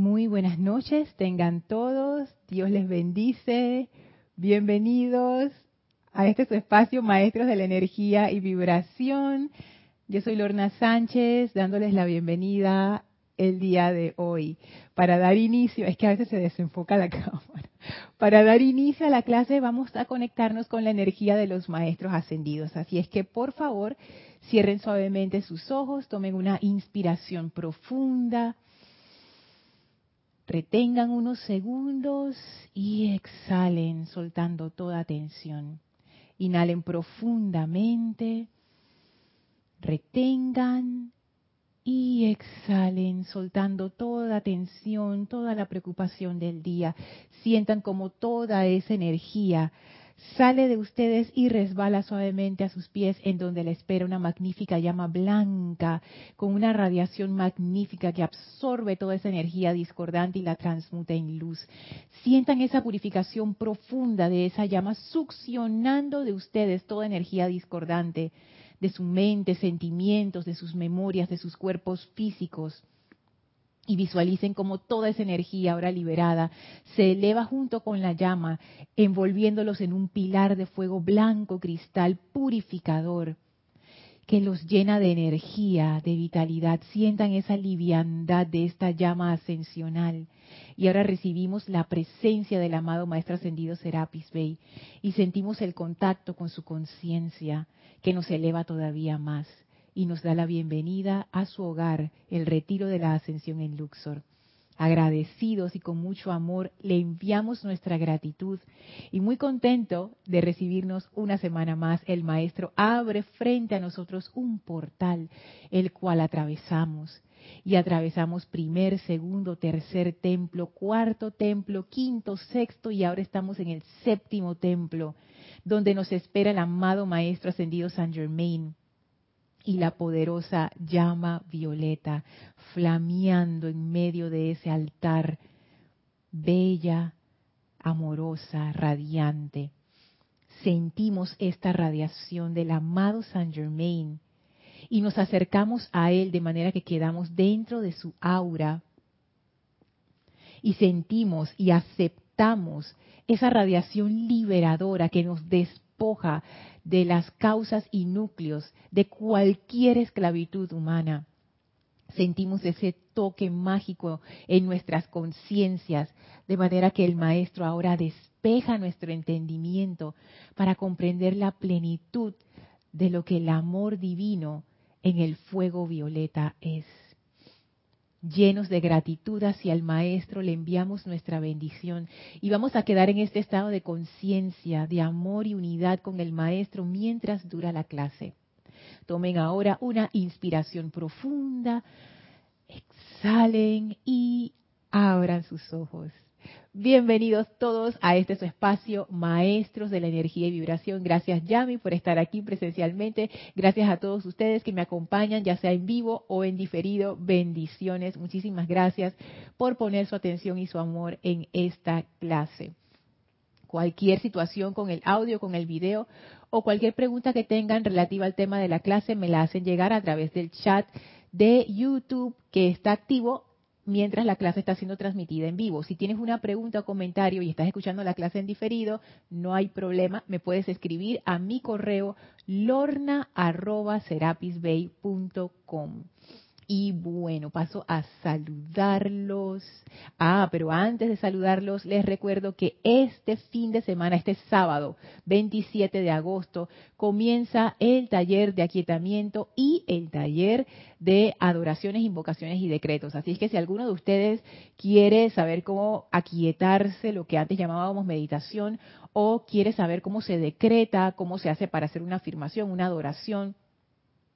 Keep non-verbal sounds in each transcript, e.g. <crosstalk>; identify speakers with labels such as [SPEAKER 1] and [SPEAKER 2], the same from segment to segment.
[SPEAKER 1] Muy buenas noches, tengan todos, Dios les bendice, bienvenidos a este espacio, Maestros de la Energía y Vibración. Yo soy Lorna Sánchez, dándoles la bienvenida el día de hoy. Para dar inicio, es que a veces se desenfoca la <laughs> cámara. Para dar inicio a la clase vamos a conectarnos con la energía de los maestros ascendidos. Así es que por favor cierren suavemente sus ojos, tomen una inspiración profunda Retengan unos segundos y exhalen soltando toda tensión. Inhalen profundamente, retengan y exhalen soltando toda tensión, toda la preocupación del día. Sientan como toda esa energía sale de ustedes y resbala suavemente a sus pies en donde le espera una magnífica llama blanca con una radiación magnífica que absorbe toda esa energía discordante y la transmuta en luz. Sientan esa purificación profunda de esa llama succionando de ustedes toda energía discordante de su mente, sentimientos, de sus memorias, de sus cuerpos físicos y visualicen como toda esa energía ahora liberada se eleva junto con la llama, envolviéndolos en un pilar de fuego blanco cristal purificador que los llena de energía, de vitalidad. Sientan esa liviandad de esta llama ascensional. Y ahora recibimos la presencia del amado Maestro Ascendido Serapis Bey y sentimos el contacto con su conciencia que nos eleva todavía más y nos da la bienvenida a su hogar, el retiro de la ascensión en Luxor. Agradecidos y con mucho amor le enviamos nuestra gratitud y muy contento de recibirnos una semana más. El Maestro abre frente a nosotros un portal, el cual atravesamos y atravesamos primer, segundo, tercer templo, cuarto templo, quinto, sexto y ahora estamos en el séptimo templo, donde nos espera el amado Maestro Ascendido San Germain y la poderosa llama violeta flameando en medio de ese altar, bella, amorosa, radiante. Sentimos esta radiación del amado Saint Germain y nos acercamos a él de manera que quedamos dentro de su aura y sentimos y aceptamos esa radiación liberadora que nos de las causas y núcleos de cualquier esclavitud humana. Sentimos ese toque mágico en nuestras conciencias, de manera que el Maestro ahora despeja nuestro entendimiento para comprender la plenitud de lo que el amor divino en el fuego violeta es llenos de gratitud hacia el Maestro, le enviamos nuestra bendición y vamos a quedar en este estado de conciencia, de amor y unidad con el Maestro mientras dura la clase. Tomen ahora una inspiración profunda, exhalen y abran sus ojos. Bienvenidos todos a este su espacio, Maestros de la Energía y Vibración. Gracias Yami por estar aquí presencialmente. Gracias a todos ustedes que me acompañan, ya sea en vivo o en diferido. Bendiciones. Muchísimas gracias por poner su atención y su amor en esta clase. Cualquier situación con el audio, con el video o cualquier pregunta que tengan relativa al tema de la clase me la hacen llegar a través del chat de YouTube que está activo mientras la clase está siendo transmitida en vivo. Si tienes una pregunta o comentario y estás escuchando la clase en diferido, no hay problema, me puedes escribir a mi correo lorna@serapisbay.com. Y bueno, paso a saludarlos. Ah, pero antes de saludarlos, les recuerdo que este fin de semana, este sábado 27 de agosto, comienza el taller de aquietamiento y el taller de adoraciones, invocaciones y decretos. Así es que si alguno de ustedes quiere saber cómo aquietarse, lo que antes llamábamos meditación, o quiere saber cómo se decreta, cómo se hace para hacer una afirmación, una adoración,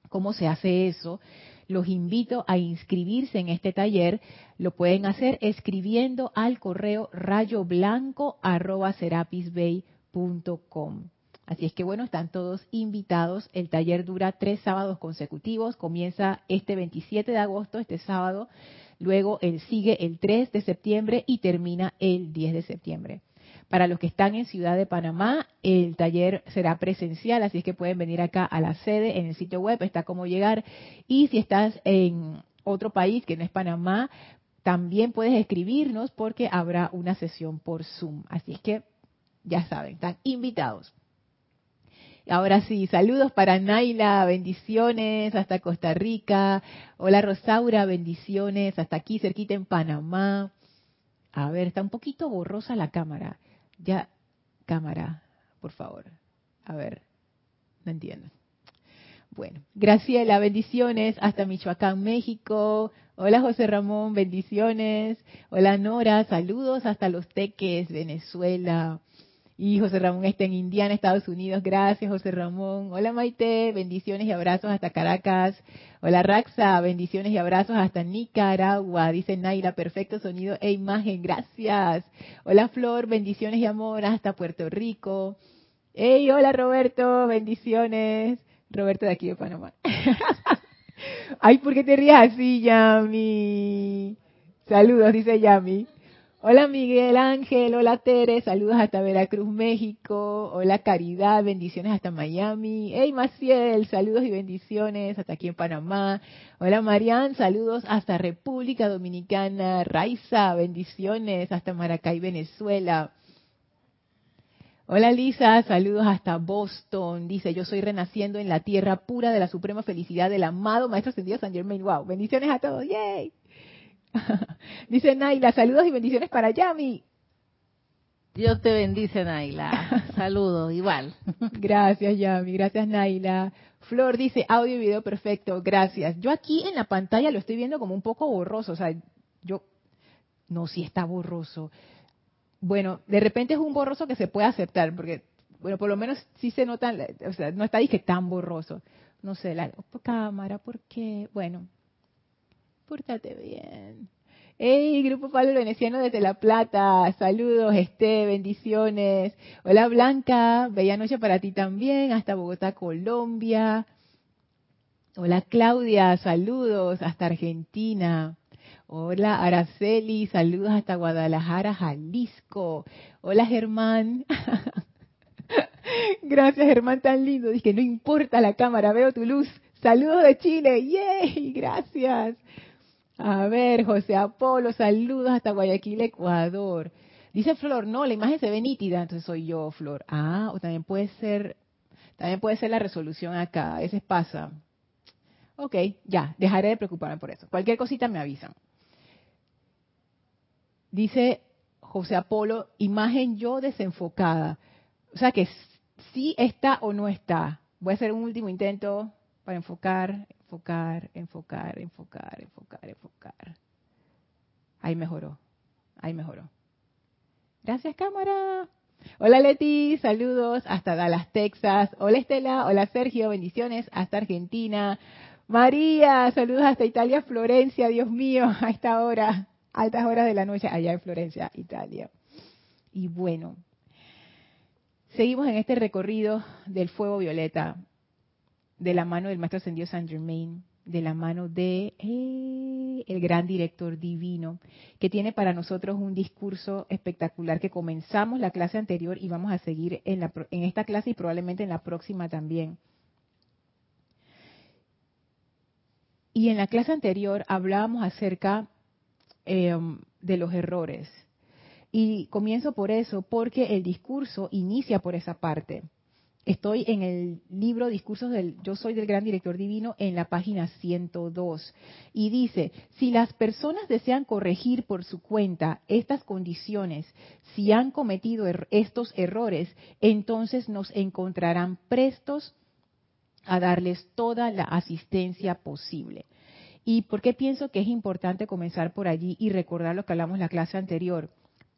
[SPEAKER 1] cómo se hace eso, los invito a inscribirse en este taller. Lo pueden hacer escribiendo al correo rayoblanco.com. Así es que bueno, están todos invitados. El taller dura tres sábados consecutivos. Comienza este 27 de agosto, este sábado. Luego él sigue el 3 de septiembre y termina el 10 de septiembre. Para los que están en Ciudad de Panamá, el taller será presencial, así es que pueden venir acá a la sede en el sitio web, está cómo llegar. Y si estás en otro país que no es Panamá, también puedes escribirnos porque habrá una sesión por Zoom. Así es que ya saben, están invitados. Ahora sí, saludos para Naila, bendiciones hasta Costa Rica. Hola Rosaura, bendiciones hasta aquí cerquita en Panamá. A ver, está un poquito borrosa la cámara. Ya, cámara, por favor. A ver, no entiendo. Bueno, Graciela, bendiciones hasta Michoacán, México. Hola José Ramón, bendiciones. Hola Nora, saludos hasta Los Teques, Venezuela. Y José Ramón está en Indiana, Estados Unidos. Gracias, José Ramón. Hola Maite, bendiciones y abrazos hasta Caracas. Hola Raxa, bendiciones y abrazos hasta Nicaragua. Dice Naila, perfecto sonido e imagen. Gracias. Hola Flor, bendiciones y amor hasta Puerto Rico. Hey, hola Roberto, bendiciones. Roberto de aquí de Panamá. <laughs> Ay, ¿por qué te rías así, Yami? Saludos, dice Yami. Hola Miguel Ángel, hola Tere, saludos hasta Veracruz, México. Hola Caridad, bendiciones hasta Miami. Hey Maciel, saludos y bendiciones hasta aquí en Panamá. Hola Marian, saludos hasta República Dominicana. Raiza, bendiciones hasta Maracay, Venezuela. Hola Lisa, saludos hasta Boston. Dice, yo soy renaciendo en la tierra pura de la suprema felicidad del amado Maestro Ascendido San Germain. Wow, bendiciones a todos. Yay. <laughs> Dice Naila, saludos y bendiciones para Yami.
[SPEAKER 2] Dios te bendice, Naila. <laughs> Saludos, igual. <laughs>
[SPEAKER 1] Gracias, Yami. Gracias, Naila. Flor dice, audio y video perfecto. Gracias. Yo aquí en la pantalla lo estoy viendo como un poco borroso. O sea, yo... No, si está borroso. Bueno, de repente es un borroso que se puede aceptar, porque, bueno, por lo menos sí se nota, o sea, no está dije tan borroso. No sé, la cámara, ¿por qué? Bueno, Pórtate bien. Hey, Grupo Pablo Veneciano desde La Plata. Saludos, Este, bendiciones. Hola, Blanca. Bella noche para ti también. Hasta Bogotá, Colombia. Hola, Claudia. Saludos hasta Argentina. Hola, Araceli. Saludos hasta Guadalajara, Jalisco. Hola, Germán. <laughs> Gracias, Germán, tan lindo. Que no importa la cámara, veo tu luz. Saludos de Chile. ¡Yay! Gracias. A ver, José Apolo, saludos hasta Guayaquil, Ecuador. Dice Flor, no, la imagen se ve nítida, entonces soy yo, Flor. Ah, o también puede ser, también puede ser la resolución acá, a veces pasa. Ok, ya, dejaré de preocuparme por eso. Cualquier cosita me avisan. Dice José Apolo, imagen yo desenfocada. O sea que sí está o no está. Voy a hacer un último intento para enfocar enfocar, enfocar, enfocar, enfocar, enfocar. Ahí mejoró, ahí mejoró. Gracias cámara. Hola Leti, saludos hasta Dallas, Texas. Hola Estela, hola Sergio, bendiciones hasta Argentina. María, saludos hasta Italia, Florencia, Dios mío, <laughs> a esta hora, altas horas de la noche allá en Florencia, Italia. Y bueno, seguimos en este recorrido del fuego violeta de la mano del Maestro Ascendido Saint Germain, de la mano de eh, el gran director divino, que tiene para nosotros un discurso espectacular que comenzamos la clase anterior y vamos a seguir en, la, en esta clase y probablemente en la próxima también. Y en la clase anterior hablábamos acerca em, de los errores. Y comienzo por eso, porque el discurso inicia por esa parte. Estoy en el libro Discursos del Yo Soy del Gran Director Divino en la página 102 y dice, si las personas desean corregir por su cuenta estas condiciones, si han cometido er-, estos errores, entonces nos encontrarán prestos a darles toda la asistencia posible. ¿Y por qué pienso que es importante comenzar por allí y recordar lo que hablamos en la clase anterior?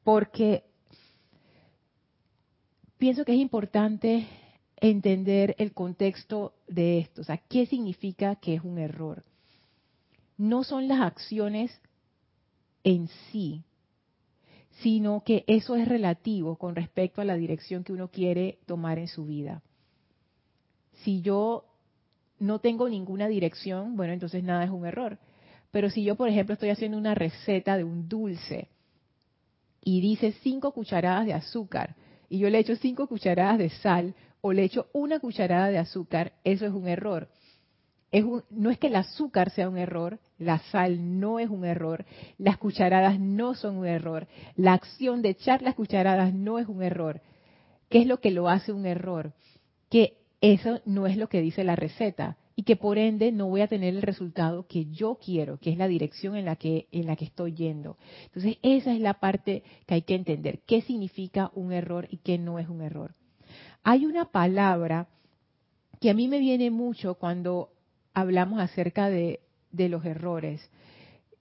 [SPEAKER 1] Porque pienso que es importante entender el contexto de esto. O sea, ¿qué significa que es un error? No son las acciones en sí, sino que eso es relativo con respecto a la dirección que uno quiere tomar en su vida. Si yo no tengo ninguna dirección, bueno, entonces nada es un error. Pero si yo, por ejemplo, estoy haciendo una receta de un dulce y dice cinco cucharadas de azúcar y yo le echo cinco cucharadas de sal, o le echo una cucharada de azúcar, eso es un error. No es que el azúcar sea un error, la sal no es un error, las cucharadas no son un error, la acción de echar las cucharadas no es un error. ¿Qué es lo que lo hace un error? Que eso no es lo que dice la receta y que por ende no voy a tener el resultado que yo quiero, que es la dirección en la que en la que estoy yendo. Entonces, esa es la parte que hay que entender, qué significa un error y qué no es un error. Hay una palabra que a mí me viene mucho cuando hablamos acerca de, los errores.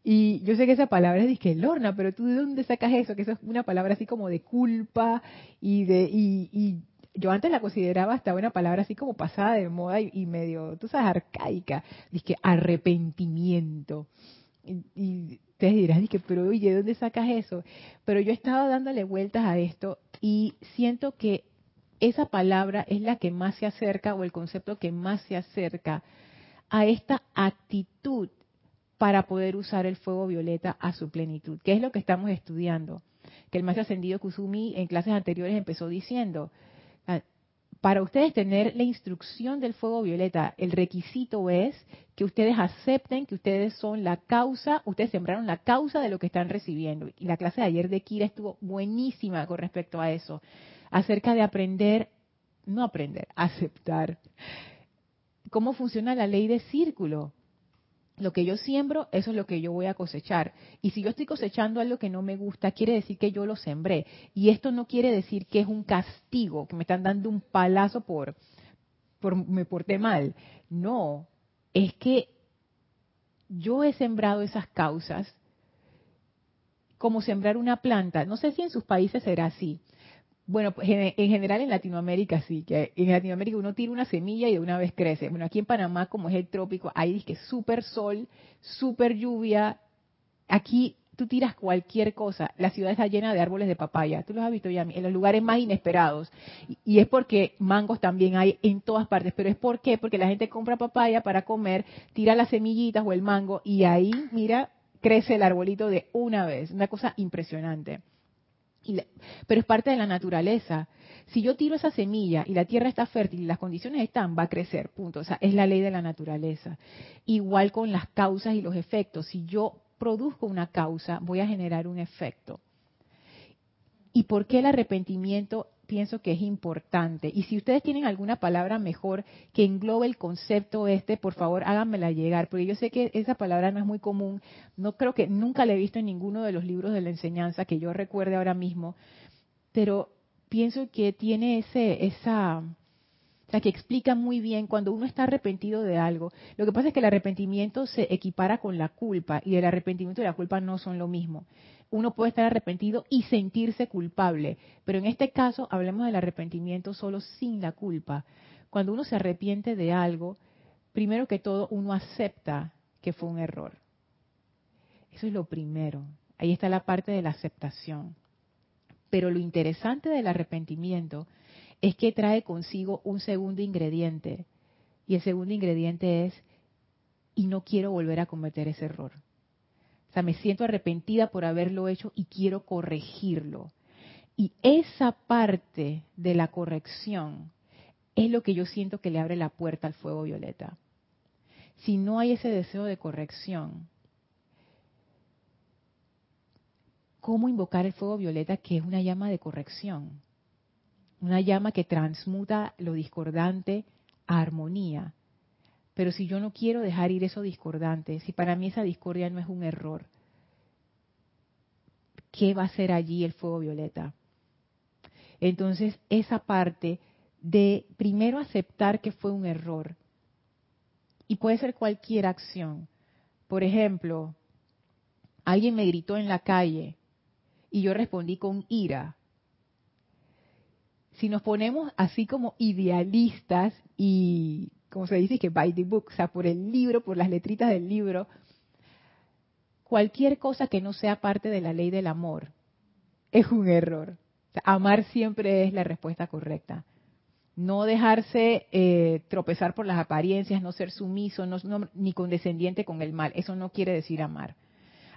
[SPEAKER 1] Y yo sé que esa palabra es disque Lorna, pero tú de dónde sacas eso? Que eso es una palabra así como de culpa y de y, yo antes la consideraba hasta una palabra así como pasada de moda y, medio, tú sabes, arcaica. Dice arrepentimiento. Y, te dirás, dije, pero oye, ¿de dónde sacas eso? Pero yo estaba dándole vueltas a esto y siento que esa palabra es la que más se acerca o el concepto que más se acerca a esta actitud para poder usar el fuego violeta a su plenitud, que es lo que estamos estudiando. Que el más ascendido Kusumi en clases anteriores empezó diciendo, ah, para ustedes tener la instrucción del fuego violeta, el requisito es que ustedes acepten que ustedes son la causa, ustedes sembraron la causa de lo que están recibiendo. Y la clase de ayer de Kira estuvo buenísima con respecto a eso, acerca de aprender, no aprender, aceptar cómo funciona la ley de círculo. Lo que yo siembro, eso es lo que yo voy a cosechar. Y si yo estoy cosechando algo que no me gusta, quiere decir que yo lo sembré. Y esto no quiere decir que es un castigo, que me están dando un palazo por, por me porté mal. No, es que yo he sembrado esas causas como sembrar una planta. No sé si en sus países será así, bueno, pues en general en Latinoamérica sí, que en Latinoamérica uno tira una semilla y de una vez crece. Bueno, aquí en Panamá, como es el trópico, hay que súper sol, súper lluvia. Aquí tú tiras cualquier cosa. La ciudad está llena de árboles de papaya. Tú los has visto ya en los lugares más inesperados. Y, es porque mangos también hay en todas partes. Pero es por qué? Porque la gente compra papaya para comer, tira las semillitas o el mango y ahí, mira, crece el arbolito de una vez. Una cosa impresionante pero es parte de la naturaleza. Si yo tiro esa semilla y la tierra está fértil y las condiciones están, va a crecer, punto. O sea, es la ley de la naturaleza. Igual con las causas y los efectos. Si yo produzco una causa, voy a generar un efecto. ¿Y por qué el arrepentimiento pienso que es importante. Y si ustedes tienen alguna palabra mejor que englobe el concepto este, por favor háganmela llegar, porque yo sé que esa palabra no es muy común, no creo que nunca la he visto en ninguno de los libros de la enseñanza que yo recuerde ahora mismo, pero pienso que tiene ese, esa, o sea, que explica muy bien cuando uno está arrepentido de algo. Lo que pasa es que el arrepentimiento se equipara con la culpa y el arrepentimiento y la culpa no son lo mismo uno puede estar arrepentido y sentirse culpable. Pero en este caso hablemos del arrepentimiento solo sin la culpa. Cuando uno se arrepiente de algo, primero que todo uno acepta que fue un error. Eso es lo primero. Ahí está la parte de la aceptación. Pero lo interesante del arrepentimiento es que trae consigo un segundo ingrediente. Y el segundo ingrediente es, y no quiero volver a cometer ese error me siento arrepentida por haberlo hecho y quiero corregirlo. Y esa parte de la corrección es lo que yo siento que le abre la puerta al fuego violeta. Si no hay ese deseo de corrección, ¿cómo invocar el fuego violeta que es una llama de corrección? Una llama que transmuta lo discordante a armonía. Pero si yo no quiero dejar ir eso discordante, si para mí esa discordia no es un error, ¿qué va a ser allí el fuego violeta? Entonces, esa parte de primero aceptar que fue un error, y puede ser cualquier acción. Por ejemplo, alguien me gritó en la calle y yo respondí con ira. Si nos ponemos así como idealistas y como se dice, que by the book, o sea, por el libro, por las letritas del libro, cualquier cosa que no sea parte de la ley del amor es un error. amar siempre es la respuesta correcta. No dejarse eh, tropezar por las apariencias, no ser sumiso, ni condescendiente con el mal. Eso no quiere decir amar.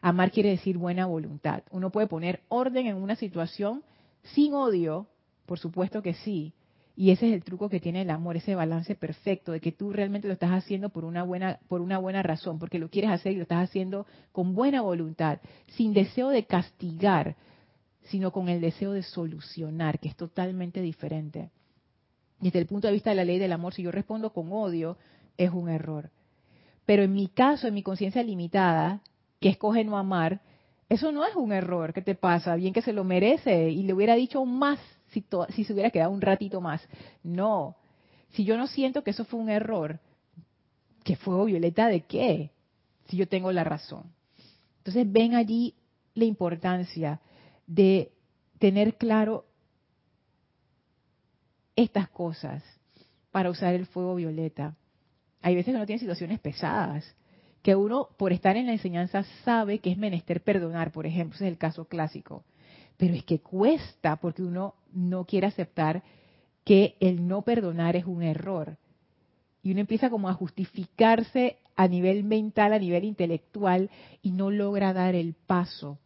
[SPEAKER 1] Amar quiere decir buena voluntad. Uno puede poner orden en una situación sin odio, por supuesto que sí, Y ese es el truco que tiene el amor, ese balance perfecto de que tú realmente lo estás haciendo por una buena por una buena razón, porque lo quieres hacer y lo estás haciendo con buena voluntad, sin deseo de castigar, sino con el deseo de solucionar, que es totalmente diferente. Desde el punto de vista de la ley del amor, si yo respondo con odio, es un error. Pero en mi caso, en mi conciencia limitada, que escoge no amar, eso no es un error. ¿Qué te pasa? Bien que se lo merece y le hubiera dicho más si, si se hubiera quedado un ratito más. No. Si yo no siento que eso fue un error, ¿qué fuego violeta de qué? Si yo tengo la razón. Entonces ven allí la importancia de tener claro estas cosas para usar el fuego violeta. Hay veces que uno tiene situaciones pesadas, que uno por estar en la enseñanza sabe que es menester perdonar, por ejemplo, ese es el caso clásico. Pero es que cuesta porque uno no quiere aceptar que el no perdonar es un error. Y uno empieza como a justificarse a nivel mental, a nivel intelectual, y no logra dar el paso.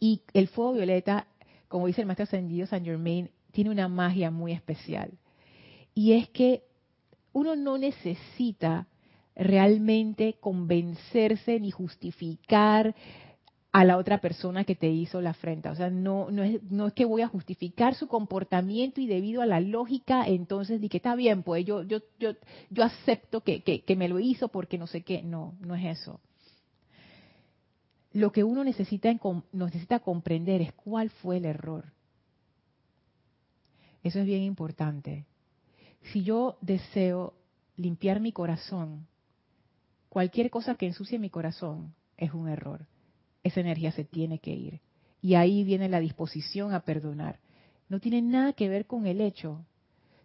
[SPEAKER 1] Y el fuego violeta, como dice el maestro ascendido Saint Germain, tiene una magia muy especial. Y es que uno no necesita realmente convencerse ni justificar a la otra persona que te hizo la afrenta. O sea, no, no, es, no es que voy a justificar su comportamiento y debido a la lógica, entonces di que está bien, pues yo, yo, yo, yo acepto que, que, me lo hizo porque no sé qué. No, no es eso. Lo que uno necesita, necesita comprender es cuál fue el error. Eso es bien importante. Si yo deseo limpiar mi corazón, cualquier cosa que ensucie mi corazón es un error esa energía se tiene que ir. Y ahí viene la disposición a perdonar. No tiene nada que ver con el hecho,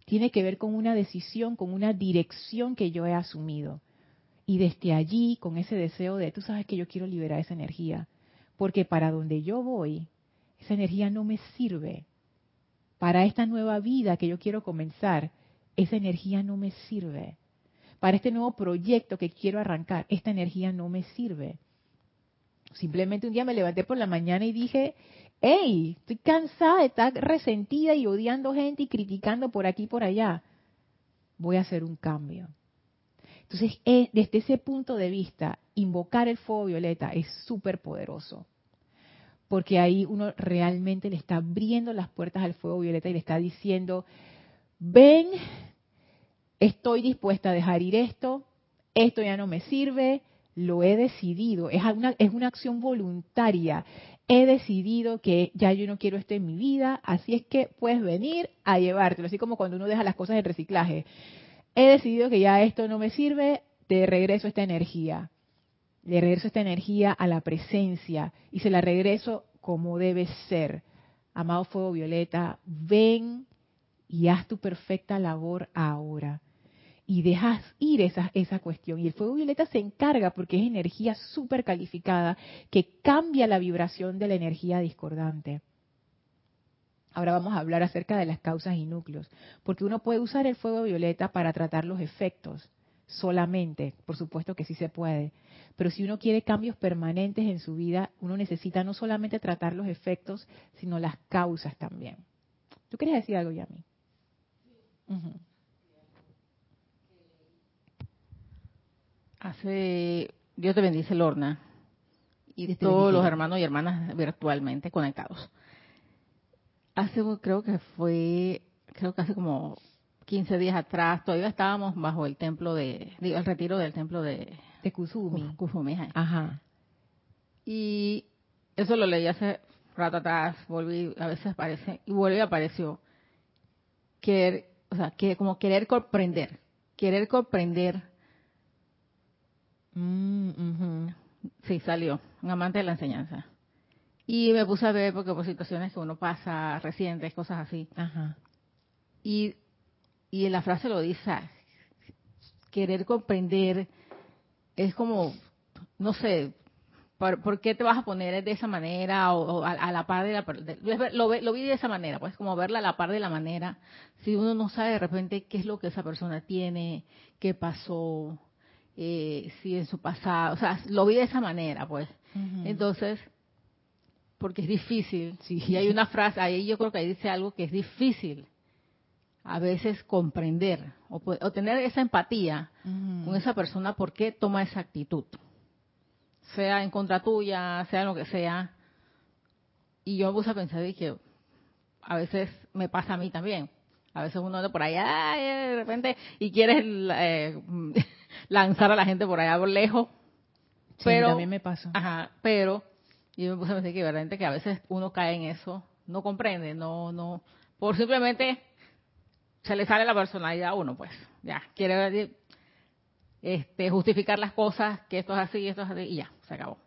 [SPEAKER 1] tiene que ver con una decisión, con una dirección que yo he asumido. Y desde allí, con ese deseo de, tú sabes que yo quiero liberar esa energía, porque para donde yo voy, esa energía no me sirve. Para esta nueva vida que yo quiero comenzar, esa energía no me sirve. Para este nuevo proyecto que quiero arrancar, esta energía no me sirve. Simplemente un día me levanté por la mañana y dije, hey, estoy cansada de estar resentida y odiando gente y criticando por aquí y por allá. Voy a hacer un cambio. Entonces, eh, desde ese punto de vista, invocar el fuego violeta es súper poderoso. Porque ahí uno realmente le está abriendo las puertas al fuego violeta y le está diciendo, ven, estoy dispuesta a dejar ir esto, esto ya no me sirve, lo he decidido, es una, es una acción voluntaria. He decidido que ya yo no quiero esto en mi vida, así es que puedes venir a llevártelo, así como cuando uno deja las cosas en reciclaje. He decidido que ya esto no me sirve, te regreso esta energía. Le regreso esta energía a la presencia y se la regreso como debe ser. Amado Fuego Violeta, ven y haz tu perfecta labor ahora y dejas ir esa, esa cuestión. Y el fuego violeta se encarga porque es energía súper calificada que cambia la vibración de la energía discordante. Ahora vamos a hablar acerca de las causas y núcleos, porque uno puede usar el fuego violeta para tratar los efectos solamente, por supuesto que sí se puede, pero si uno quiere cambios permanentes en su vida, uno necesita no solamente tratar los efectos, sino las causas también. ¿Tú quieres decir algo, Yami? Uh
[SPEAKER 2] Hace, Dios te bendice, Lorna, y todos los hermanos y hermanas virtualmente conectados. Hace, creo que fue, creo que hace como 15 días atrás, todavía estábamos bajo el templo de, digo, el retiro del templo de,
[SPEAKER 1] de Kusumi.
[SPEAKER 2] Kusumi
[SPEAKER 1] Ajá.
[SPEAKER 2] Y eso lo leí hace rato atrás, volví, a veces aparece, y vuelve y apareció. Que, o sea, que como querer comprender, querer comprender
[SPEAKER 1] Mm,
[SPEAKER 2] sí, salió, un amante de la enseñanza. Y me puse a ver, porque por situaciones que uno pasa recientes, cosas así.
[SPEAKER 1] Ajá.
[SPEAKER 2] Y, y en la frase lo dice, querer comprender es como, no sé, ¿por, qué te vas a poner de esa manera o, a, la par de la... lo, lo vi de esa manera, pues como verla a la par de la manera, si uno no sabe de repente qué es lo que esa persona tiene, qué pasó, eh, si en su pasado, o sea, lo vi de esa manera, pues. Entonces, porque es difícil, y hay una frase, ahí yo creo que ahí dice algo que es difícil a veces comprender o, tener esa empatía con esa persona por qué toma esa actitud. Sea en contra tuya, sea en lo que sea. Y yo me puse a pensar y que a veces me pasa a mí también. A veces uno anda por allá de repente y quieres eh, <laughs> lanzar a la gente por allá por lejos. pero
[SPEAKER 1] también me pasa.
[SPEAKER 2] Ajá, pero yo me puse a pensar que verdad que a veces uno cae en eso, no comprende, no, no, por simplemente se le sale la personalidad a uno, pues, ya, quiere este, justificar las cosas, que esto es así, esto es así, y ya, se acabó.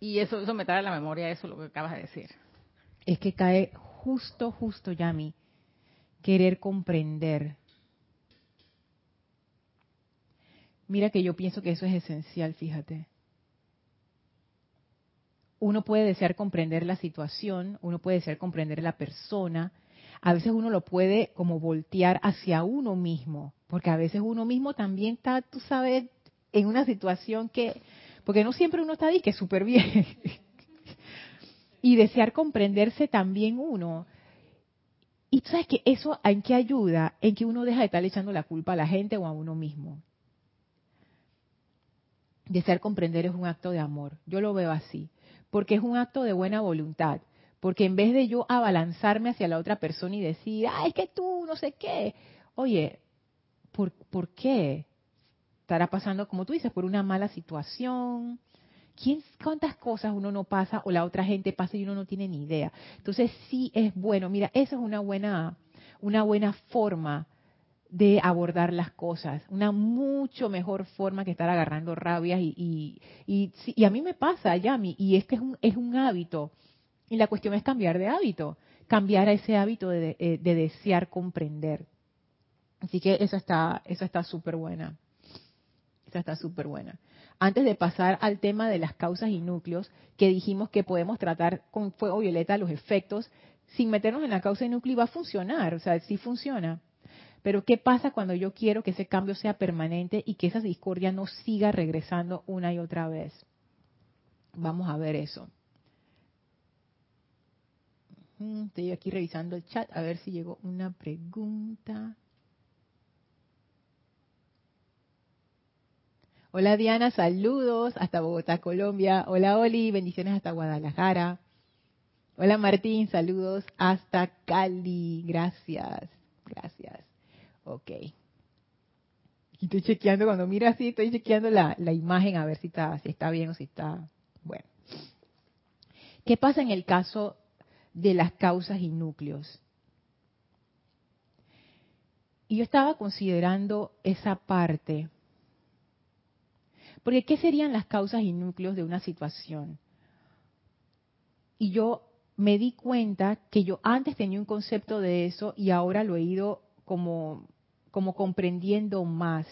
[SPEAKER 2] Y eso, eso me trae a la memoria eso lo que acabas de decir.
[SPEAKER 1] Es que cae justo, justo, Yami, querer comprender. Mira que yo pienso que eso es esencial, fíjate. Uno puede desear comprender la situación, uno puede desear comprender la persona, a veces uno lo puede como voltear hacia uno mismo, porque a veces uno mismo también está, tú sabes, en una situación que, porque no siempre uno está ahí, que súper bien. <laughs> y desear comprenderse también uno. Y tú sabes que eso en qué ayuda, en que uno deja de estar echando la culpa a la gente o a uno mismo. Desear comprender es un acto de amor. Yo lo veo así, porque es un acto de buena voluntad. Porque en vez de yo abalanzarme hacia la otra persona y decir, ah, es que tú, no sé qué, oye, ¿por, ¿por qué? Estará pasando, como tú dices, por una mala situación. ¿Quién, ¿Cuántas cosas uno no pasa o la otra gente pasa y uno no tiene ni idea? Entonces sí es bueno, mira, esa es una buena, una buena forma de abordar las cosas, una mucho mejor forma que estar agarrando rabias y, y, y, y a mí me pasa, Yami, y es que es un, es un hábito y la cuestión es cambiar de hábito, cambiar a ese hábito eh, de, desear comprender. Así que eso está, eso está súper buena. Esa está súper buena. Antes de pasar al tema de las causas y núcleos, que dijimos que podemos tratar con fuego violeta los efectos, sin meternos en la causa y núcleo, va a funcionar, o sea, sí funciona. Pero ¿qué pasa cuando yo quiero que ese cambio sea permanente y que esa discordia no siga regresando una y otra vez? Vamos a ver eso. Estoy aquí revisando el chat a ver si llegó una pregunta. Hola Diana, saludos hasta Bogotá, Colombia. Hola Oli, bendiciones hasta Guadalajara. Hola Martín, saludos hasta Cali. Gracias, gracias. Ok. Y estoy chequeando, cuando mira así, estoy chequeando la, la imagen a ver si está bien o si está bueno. ¿Qué pasa en el caso de las causas y núcleos. Y yo estaba considerando esa parte. Porque ¿qué serían las causas y núcleos de una situación? Y yo me di cuenta que yo antes tenía un concepto de eso y ahora lo he ido como, comprendiendo más.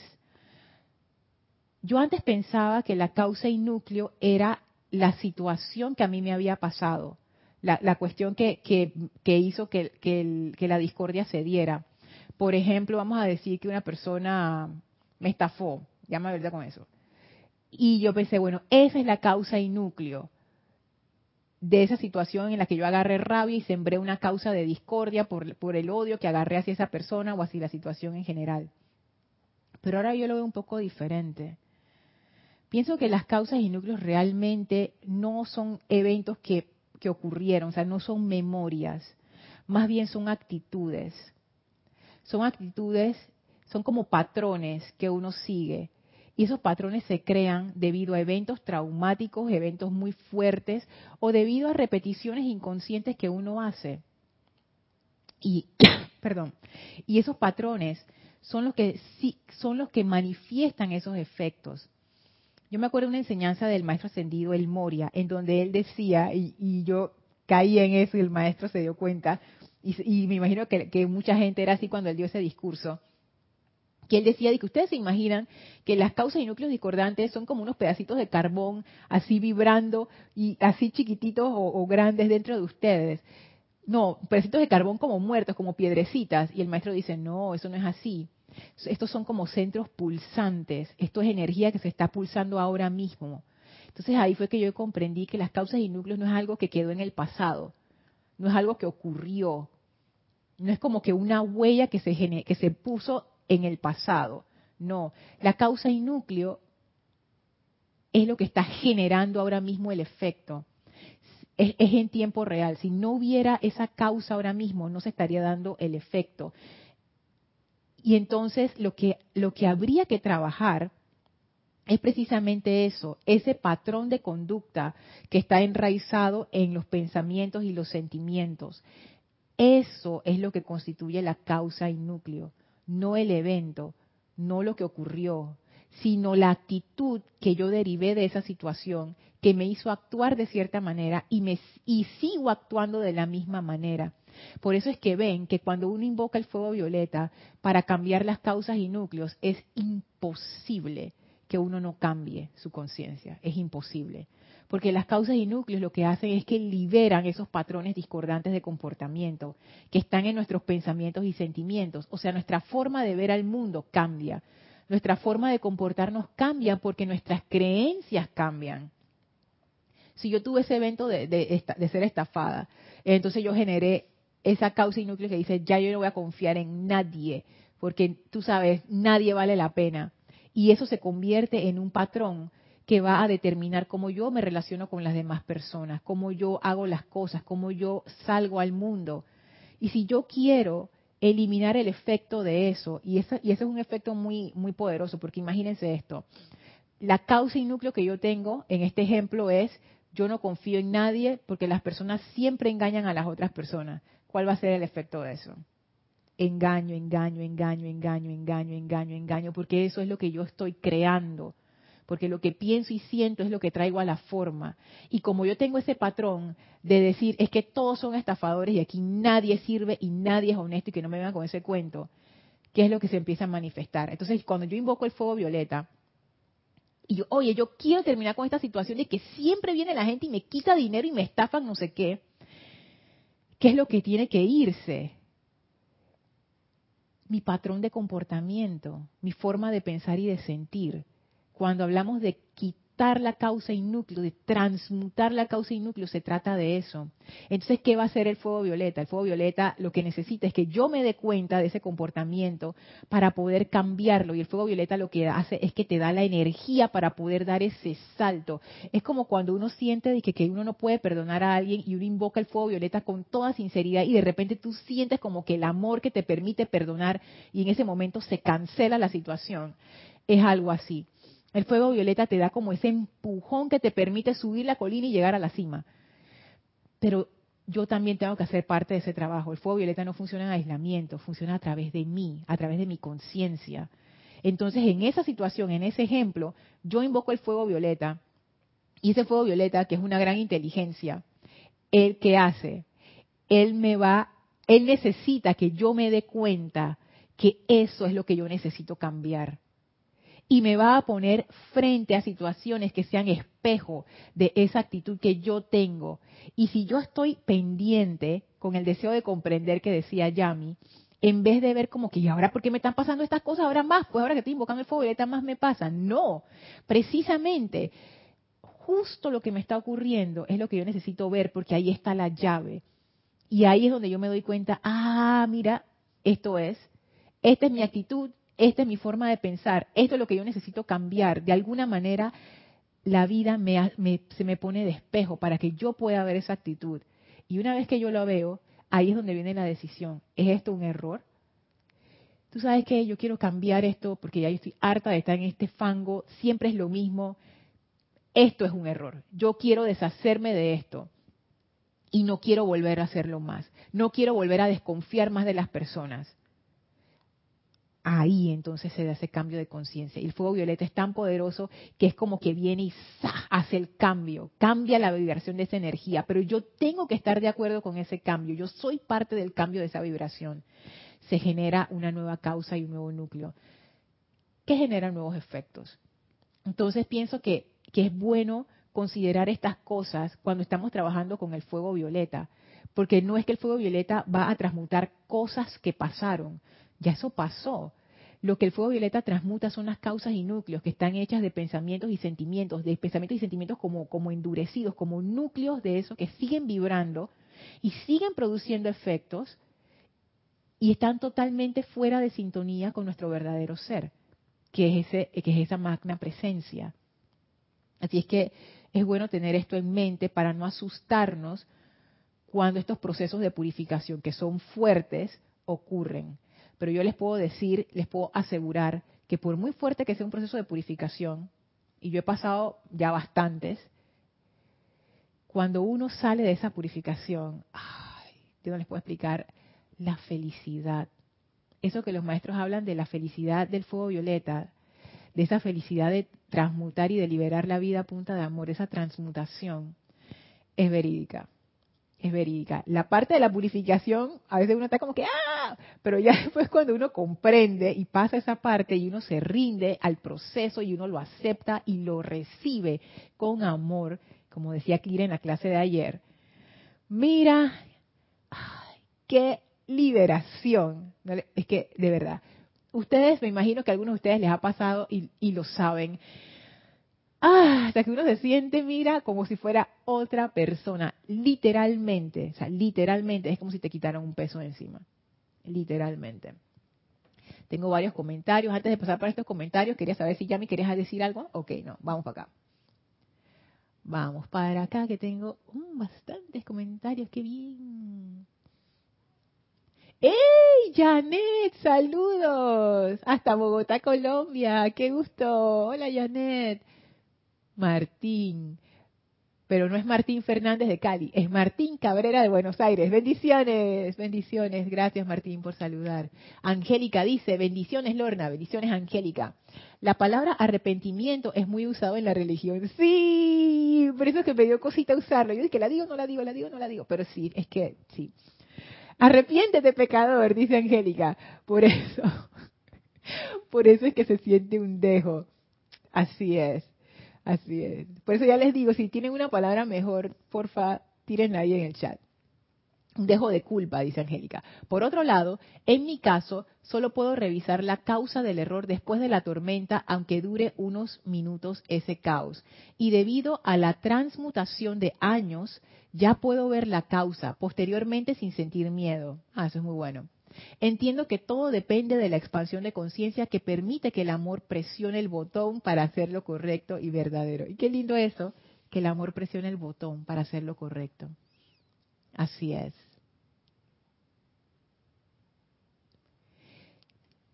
[SPEAKER 1] Yo antes pensaba que la causa y núcleo era la situación que a mí me había pasado la, cuestión que, hizo que, la discordia se diera. Por ejemplo, vamos a decir que una persona me estafó, llama verdad con eso. Y yo pensé, bueno, esa es la causa y núcleo de esa situación en la que yo agarré rabia y sembré una causa de discordia por, el odio que agarré hacia esa persona o hacia la situación en general. Pero ahora yo lo veo un poco diferente. Pienso que las causas y núcleos realmente no son eventos que que ocurrieron, o sea, no son memorias, más bien son actitudes. Son actitudes, son como patrones que uno sigue. Y esos patrones se crean debido a eventos traumáticos, eventos muy fuertes o debido a repeticiones inconscientes que uno hace. Y, <coughs> perdón, y esos patrones son los que son los que manifiestan esos efectos. Yo me acuerdo de una enseñanza del maestro ascendido El Moria, en donde él decía, y, yo caí en eso y el maestro se dio cuenta, y, me imagino que, mucha gente era así cuando él dio ese discurso, que él decía de que ustedes se imaginan que las causas y núcleos discordantes son como unos pedacitos de carbón así vibrando y así chiquititos o, grandes dentro de ustedes. No, pedacitos de carbón como muertos, como piedrecitas. Y el maestro dice, no, eso no es así. Estos son como centros pulsantes, esto es energía que se está pulsando ahora mismo. Entonces ahí fue que yo comprendí que las causas y núcleos no es algo que quedó en el pasado, no es algo que ocurrió. No es como que una huella que se, que se puso en el pasado. No, la causa y núcleo es lo que está generando ahora mismo el efecto. Es, en tiempo real. Si no hubiera esa causa ahora mismo, no se estaría dando el efecto. Y entonces lo que, lo que habría que trabajar es precisamente eso, ese patrón de conducta que está enraizado en los pensamientos y los sentimientos. Eso es lo que constituye la causa y núcleo, no el evento, no lo que ocurrió, sino la actitud que yo derivé de esa situación que me hizo actuar de cierta manera y, me, y sigo actuando de la misma manera. Por eso es que ven que cuando uno invoca el fuego violeta para cambiar las causas y núcleos, es imposible que uno no cambie su conciencia. Es imposible. Porque las causas y núcleos lo que hacen es que liberan esos patrones discordantes de comportamiento que están en nuestros pensamientos y sentimientos. O sea, nuestra forma de ver al mundo cambia. Nuestra forma de comportarnos cambia porque nuestras creencias cambian. Si yo tuve ese evento de, de ser estafada, entonces yo generé esa causa y núcleo que dice, ya yo no voy a confiar en nadie, porque tú sabes, nadie vale la pena y eso se convierte en un patrón que va a determinar cómo yo me relaciono con las demás personas, cómo yo hago las cosas, cómo yo salgo al mundo. Y si yo quiero eliminar el efecto de eso, y, eso, y ese es un efecto muy, muy poderoso, porque imagínense esto, la causa y núcleo que yo tengo en este ejemplo es, yo no confío en nadie porque las personas siempre engañan a las otras personas. ¿Cuál va a ser el efecto de eso? engaño, engaño, engaño, engaño, engaño, engaño, engaño, porque eso es lo que yo estoy creando, porque lo que pienso y siento es lo que traigo a la forma. Y como yo tengo ese patrón de decir, es que todos son estafadores y aquí nadie sirve y nadie es honesto y que no me vengan con ese cuento, ¿qué es lo que se empieza a manifestar? Entonces, cuando yo invoco el fuego violeta, y yo, oye, yo quiero terminar con esta situación de que siempre viene la gente y me quita dinero y me estafan no sé qué, ¿qué es lo que tiene que irse? mi patrón de comportamiento, mi forma de pensar y de sentir. Cuando hablamos de la causa y núcleo, de transmutar la causa y núcleo, se trata de eso. Entonces, ¿qué va a hacer el fuego violeta? El fuego violeta lo que necesita es que yo me dé cuenta de ese comportamiento para poder cambiarlo. Y el fuego violeta lo que hace es que te da la energía para poder dar ese salto. Es como cuando uno siente que, que uno no puede perdonar a alguien y uno invoca el fuego violeta con toda sinceridad y de repente tú sientes como que el amor que te permite perdonar y en ese momento se cancela la situación. Es algo así. El fuego violeta te da como ese empujón que te permite subir la colina y llegar a la cima. Pero yo también tengo que hacer parte de ese trabajo. El fuego violeta no funciona en aislamiento, funciona a través de mí, a través de mi conciencia. Entonces, en esa situación, en ese ejemplo, yo invoco el fuego violeta. Y ese fuego violeta, que es una gran inteligencia, ¿él qué hace? Él me va, él necesita que yo me dé cuenta que eso es lo que yo necesito cambiar y me va a poner frente a situaciones que sean espejo de esa actitud que yo tengo. Y si yo estoy pendiente con el deseo de comprender que decía Yami, en vez de ver como que, ¿y ahora por qué me están pasando estas cosas? Ahora más, pues ahora que estoy invocando el fuego violeta más me pasa. No, precisamente, justo lo que me está ocurriendo es lo que yo necesito ver porque ahí está la llave. Y ahí es donde yo me doy cuenta, ah, mira, esto es, esta es mi actitud, esta es mi forma de pensar, esto es lo que yo necesito cambiar. De alguna manera, la vida se me pone de espejo para que yo pueda ver esa actitud. Y una vez que yo lo veo, ahí es donde viene la decisión. ¿Es esto un error? Tú sabes que yo quiero cambiar esto porque ya estoy harta de estar en este fango, siempre es lo mismo. Esto es un error. Yo quiero deshacerme de esto y no quiero volver a hacerlo más. No quiero volver a desconfiar más de las personas ahí entonces se da ese cambio de conciencia. Y el fuego violeta es tan poderoso que es como que viene y hace el cambio, cambia la vibración de esa energía, pero yo tengo que estar de acuerdo con ese cambio, yo soy parte del cambio de esa vibración. Se genera una nueva causa y un nuevo núcleo que genera nuevos efectos. Entonces pienso que, que es bueno considerar estas cosas cuando estamos trabajando con el fuego violeta, porque no es que el fuego violeta va a transmutar cosas que pasaron, ya eso pasó. Lo que el fuego violeta transmuta son las causas y núcleos que están hechas de pensamientos y sentimientos, de pensamientos y sentimientos como, endurecidos, como núcleos de eso que siguen vibrando y siguen produciendo efectos y están totalmente fuera de sintonía con nuestro verdadero ser, que es, ese, que es esa magna presencia. Así es que es bueno tener esto en mente para no asustarnos cuando estos procesos de purificación, que son fuertes, ocurren. Pero yo les puedo decir, les puedo asegurar que por muy fuerte que sea un proceso de purificación, y yo he pasado ya bastantes, cuando uno sale de esa purificación, ay, yo no les puedo explicar la felicidad. Eso que los maestros hablan de la felicidad del fuego violeta, de esa felicidad de transmutar y de liberar la vida a punta de amor, esa transmutación, es verídica. Es verídica. La parte de la purificación, a veces uno está como que, ¡ah! Pero ya <laughs> después cuando uno comprende y pasa esa parte y uno se rinde al proceso y uno lo acepta y lo recibe con amor, como decía Kira en la clase de ayer, mira, qué liberación. Es que, de verdad, ustedes, me imagino que a algunos de ustedes les ha pasado y, lo saben. Ah, hasta que uno se siente, mira, como si fuera otra persona, literalmente, o sea, literalmente, es como si te quitaran un peso encima, literalmente. Tengo varios comentarios. Antes de pasar para estos comentarios, quería saber si ya me querías decir algo. Ok, no, vamos para acá. Vamos para acá, que tengo uh, bastantes comentarios. ¡Qué bien! ¡Ey, Janet! ¡Saludos! Hasta Bogotá, Colombia. ¡Qué gusto! Hola, Janet. Martín. Pero no es Martín Fernández de Cali, es Martín Cabrera de Buenos Aires. Bendiciones, bendiciones. Gracias, Martín, por saludar. Angélica dice, bendiciones, Lorna, bendiciones, Angélica. La palabra arrepentimiento es muy usado en la religión. Sí, por eso es que me dio cosita usarlo. Yo dije, la digo, no la digo, la digo, no la digo. Pero sí, es que sí. Arrepiéntete, pecador, dice Angélica. Por eso, <laughs> por eso es que se siente un dejo. Así es, así es. Por eso ya les digo, si tienen una palabra mejor, porfa, tírenla ahí en el chat. Dejo de culpa, dice Angélica. Por otro lado, en mi caso, solo puedo revisar la causa del error después de la tormenta, aunque dure unos minutos ese caos. Y debido a la transmutación de años, ya puedo ver la causa posteriormente sin sentir miedo. Ah, eso es muy bueno. Entiendo que todo depende de la expansión de conciencia que permite que el amor presione el botón para hacer lo correcto y verdadero. Y qué lindo eso, que el amor presione el botón para hacer lo correcto. Así es.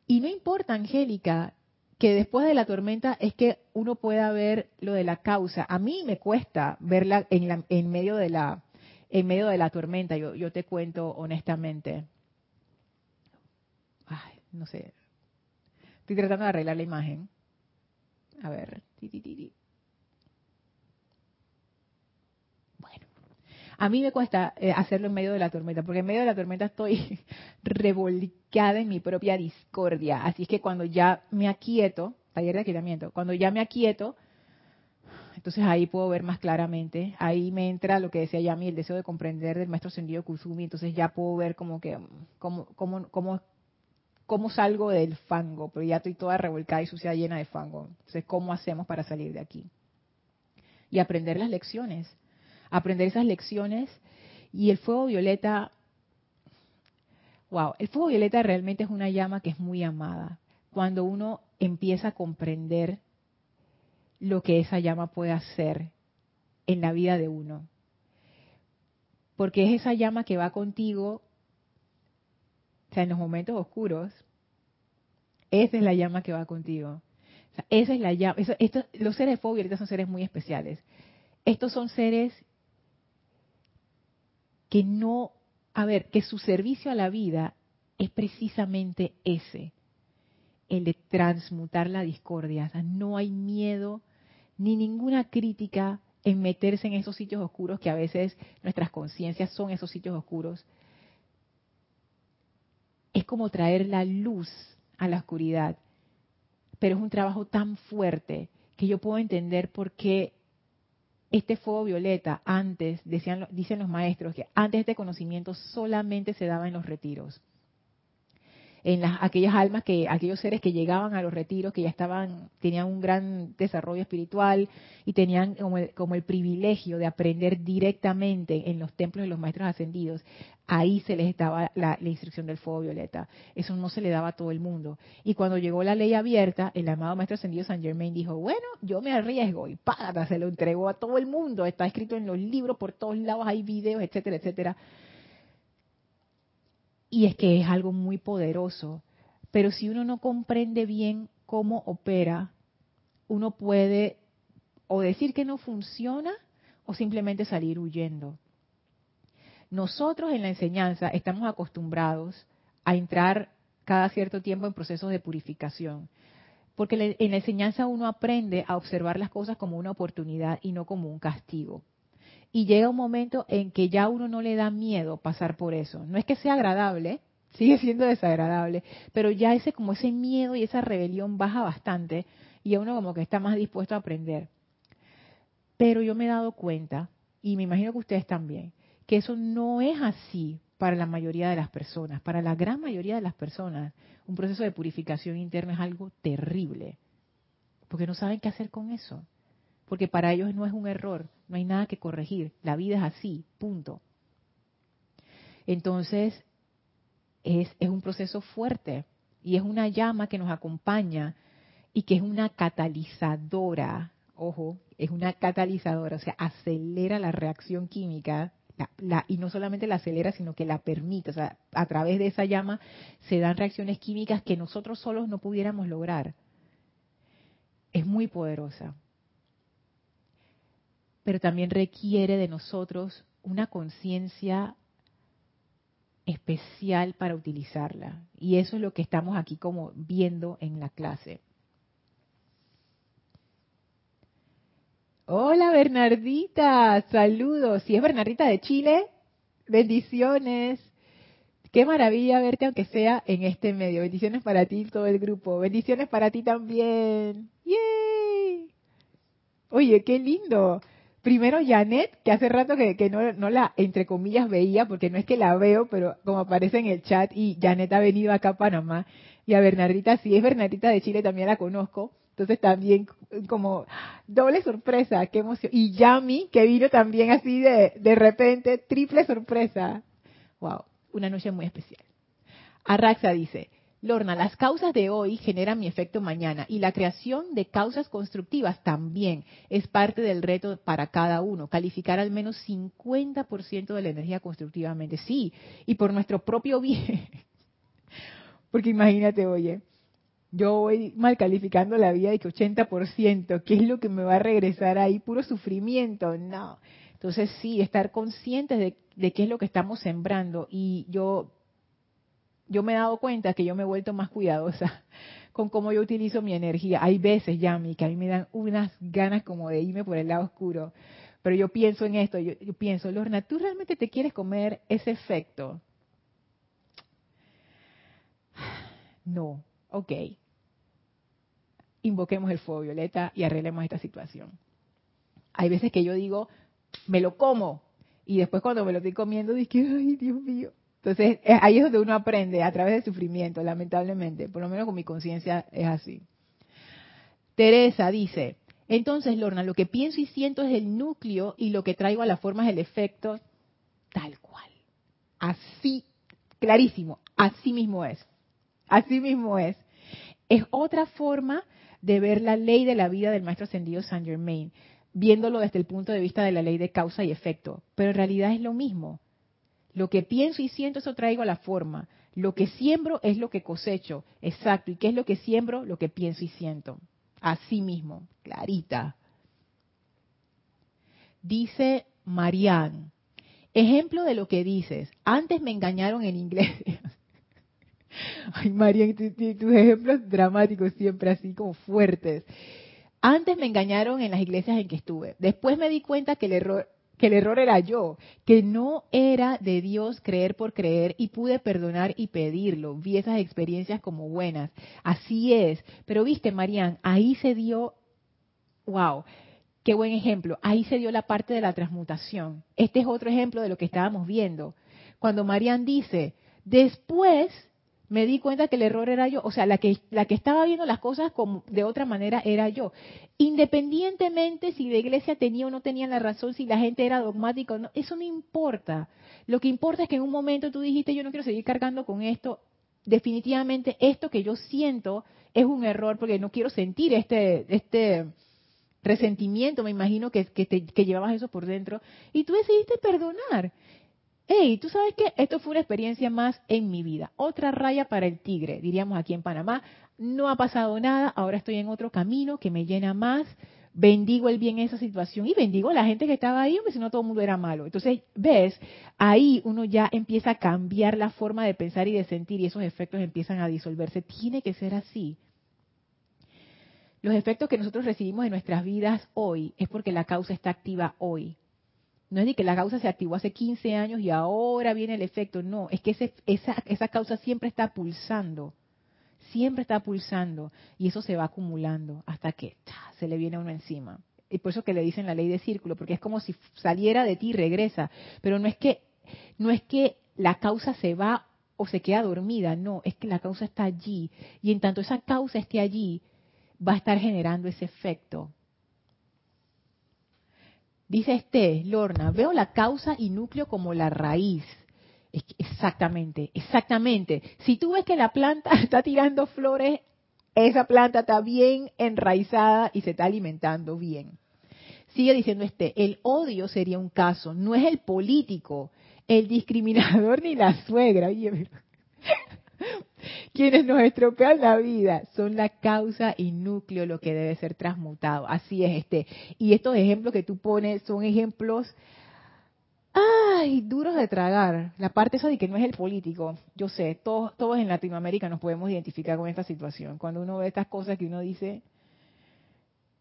[SPEAKER 1] Y no importa, Angélica, que después de la tormenta es que uno pueda ver lo de la causa. A mí me cuesta verla en, en medio de la en medio de la tormenta. Yo te cuento honestamente. Ay, no sé. Estoy tratando de arreglar la imagen. A ver. A mí me cuesta eh, hacerlo en medio de la tormenta, porque en medio de la tormenta estoy <laughs> revolcada en mi propia discordia. Así es que cuando ya me aquieto, taller de aquietamiento, cuando ya me aquieto, entonces ahí puedo ver más claramente. Ahí me entra lo que decía Yami, el deseo de comprender del maestro Sendido Kusumi. Entonces ya puedo ver como que, cómo, cómo, cómo, cómo salgo del fango, pero ya estoy toda revolcada y sucia, llena de fango. Entonces, ¿cómo hacemos para salir de aquí? Y aprender las lecciones aprender esas lecciones. Y el fuego violeta, wow, el fuego violeta realmente es una llama que es muy amada. Cuando uno empieza a comprender lo que esa llama puede hacer en la vida de uno. Porque es esa llama que va contigo, sea, en los momentos oscuros, esa es la llama que va contigo. esa es la llama. los seres de violeta son seres muy especiales. Estos son seres que no, a ver, que su servicio a la vida es precisamente ese, el de transmutar la discordia. O sea, no hay miedo ni ninguna crítica en meterse en esos sitios oscuros que a veces nuestras conciencias son esos sitios oscuros. Es como traer la luz a la oscuridad, pero es un trabajo tan fuerte que yo puedo entender por qué este fuego violeta antes, decían, dicen los maestros, que antes este conocimiento solamente se daba en los retiros. En las, aquellas almas que, aquellos seres que llegaban a los retiros, que ya estaban, tenían un gran desarrollo espiritual y tenían como el, como el privilegio de aprender directamente en los templos de los maestros ascendidos, ahí se les daba la, instrucción del fuego violeta. Eso no se le daba a todo el mundo. Y cuando llegó la ley abierta, el amado maestro ascendido San Germain dijo, bueno, yo me arriesgo y págata, se lo entregó a todo el mundo. Está escrito en los libros, por todos lados hay videos, etcétera, etcétera y es que es algo muy poderoso. Pero si uno no comprende bien cómo opera, uno puede o decir que no funciona o simplemente salir huyendo. Nosotros en la enseñanza estamos acostumbrados a entrar cada cierto tiempo en procesos de purificación, porque en la enseñanza uno aprende a observar las cosas como una oportunidad y no como un castigo y llega un momento en que ya uno no le da miedo pasar por eso. No es que sea agradable, sigue siendo desagradable, pero ya ese como ese miedo y esa rebelión baja bastante y a uno como que está más dispuesto a aprender. Pero yo me he dado cuenta, y me imagino que ustedes también, que eso no es así para la mayoría de las personas. Para la gran mayoría de las personas, un proceso de purificación interna es algo terrible, porque no saben qué hacer con eso porque para ellos no es un error, no hay nada que corregir, la vida es así, punto. Entonces, es, un proceso fuerte y es una llama que nos acompaña y que es una catalizadora, ojo, es una catalizadora, o sea, acelera la reacción química y no solamente la acelera, sino que la permite. O sea, a través de esa llama se dan reacciones químicas que nosotros solos no pudiéramos lograr. Es muy poderosa pero también requiere de nosotros una conciencia especial para utilizarla. Y eso es lo que estamos aquí como viendo en la clase. Hola Bernardita, saludos. Si es Bernardita de Chile, bendiciones. Qué maravilla verte aunque sea en este medio. Bendiciones para ti y todo el grupo. Bendiciones para ti también. ¡Yay! Oye, qué lindo primero Janet, que hace rato que, no, la, entre comillas, veía, porque no es que la veo, pero como aparece en el chat, y Janet ha venido acá a Panamá, y a Bernardita, si es Bernardita de Chile, también la conozco, entonces también como doble sorpresa, qué emoción. Y Yami, que vino también así de, de repente, triple sorpresa. Wow, una noche muy especial. Arraxa dice, Lorna, las causas de hoy generan mi efecto mañana y la creación de causas constructivas también es parte del reto para cada uno, calificar al menos 50% de la energía constructivamente. Sí, y por nuestro propio bien. <laughs> Porque imagínate, oye, yo voy mal calificando la vida de que 80%, ¿qué es lo que me va a regresar ahí? Puro sufrimiento, no. Entonces sí, estar conscientes de, de qué es lo que estamos sembrando. Y yo yo me he dado cuenta que yo me he vuelto más cuidadosa <laughs> con cómo yo utilizo mi energía. Hay veces, Yami, que a mí me dan unas ganas como de irme por el lado oscuro. Pero yo pienso en esto, yo, pienso, Lorna, ¿tú realmente te quieres comer ese efecto? <sighs> No, ok. Invoquemos el fuego violeta y arreglemos esta situación. Hay veces que yo digo, me lo como. Y después cuando me lo estoy comiendo, digo, ay, Dios mío, entonces, eh, ahí es donde uno aprende, a través del sufrimiento, lamentablemente. Por lo menos con mi conciencia es así. Teresa dice, entonces, Lorna, lo que pienso y siento es el núcleo y lo que traigo a la forma es el efecto tal cual. Así, clarísimo, así mismo es. Así mismo es. Es otra forma de ver la ley de la vida del maestro ascendido Saint Germain, viéndolo desde el punto de vista de la ley de causa y efecto. Pero en realidad es lo mismo. Lo que pienso y siento, eso traigo a la forma. Lo que siembro es lo que cosecho. Exacto. ¿Y qué es lo que siembro? Lo que pienso y siento. Así mismo, clarita. Dice Marianne, ejemplo de lo que dices. Antes me engañaron en inglés. <laughs> Ay, Marianne, tus ejemplos dramáticos siempre así como fuertes. Antes me engañaron en las iglesias en que estuve. Después me di cuenta que el error que el error era yo, que no era de Dios creer por creer y pude perdonar y pedirlo. Vi esas experiencias como buenas. Así es. Pero viste, Marian, ahí se dio, wow, qué buen ejemplo. Ahí se dio la parte de la transmutación. Este es otro ejemplo de lo que estábamos viendo. Cuando Marian dice, después Me di cuenta que el error era yo, o sea, la que, la que estaba viendo las cosas como, de otra manera era yo. Independientemente si la iglesia tenía o no tenía la razón, si la gente era dogmática o no, eso no importa. Lo que importa es que en un momento tú dijiste, yo no quiero seguir cargando con esto, definitivamente esto que yo siento es un error porque no quiero sentir este, este resentimiento, me imagino que, que, que llevabas eso por dentro, y tú decidiste perdonar hey, tú sabes que esto fue una experiencia más en mi vida. Otra raya para el tigre, diríamos aquí en Panamá. No ha pasado nada, ahora estoy en otro camino que me llena más. Bendigo el bien en esa situación y bendigo a la gente que estaba ahí, porque si no todo el mundo era malo. Entonces, ves, ahí uno ya empieza a cambiar la forma de pensar y de sentir y esos efectos empiezan a disolverse. Tiene que ser así. Los efectos que nosotros recibimos en nuestras vidas hoy es porque la causa está activa hoy. No es de que la causa se activó hace 15 años y ahora viene el efecto. No, es que esa, esa causa siempre está pulsando. Siempre está pulsando. Y eso se va acumulando hasta que se le viene uno encima. Y por eso que le dicen la ley de círculo, porque es como si saliera de ti y regresa. Pero no es que, no es que la causa se va o se queda dormida, no, es que la causa está allí. Y en tanto esa causa esté allí, va a estar generando ese efecto. Dice este, Lorna, veo la causa y núcleo como la raíz. Exactamente, exactamente. Si tú ves que la planta <laughs> está tirando flores, esa planta está bien enraizada y se está alimentando bien. Sigue diciendo este, el odio sería un caso, no es el político, el discriminador ni la suegra. Oye, quienes nos estropean la vida son la causa y núcleo lo que debe ser transmutado. Así es este. Y estos ejemplos que tú pones son ejemplos ay, duros de tragar. La parte esa de que no es el político. Yo sé, todos todos en Latinoamérica nos podemos identificar con esta situación. Cuando uno ve estas cosas que uno dice,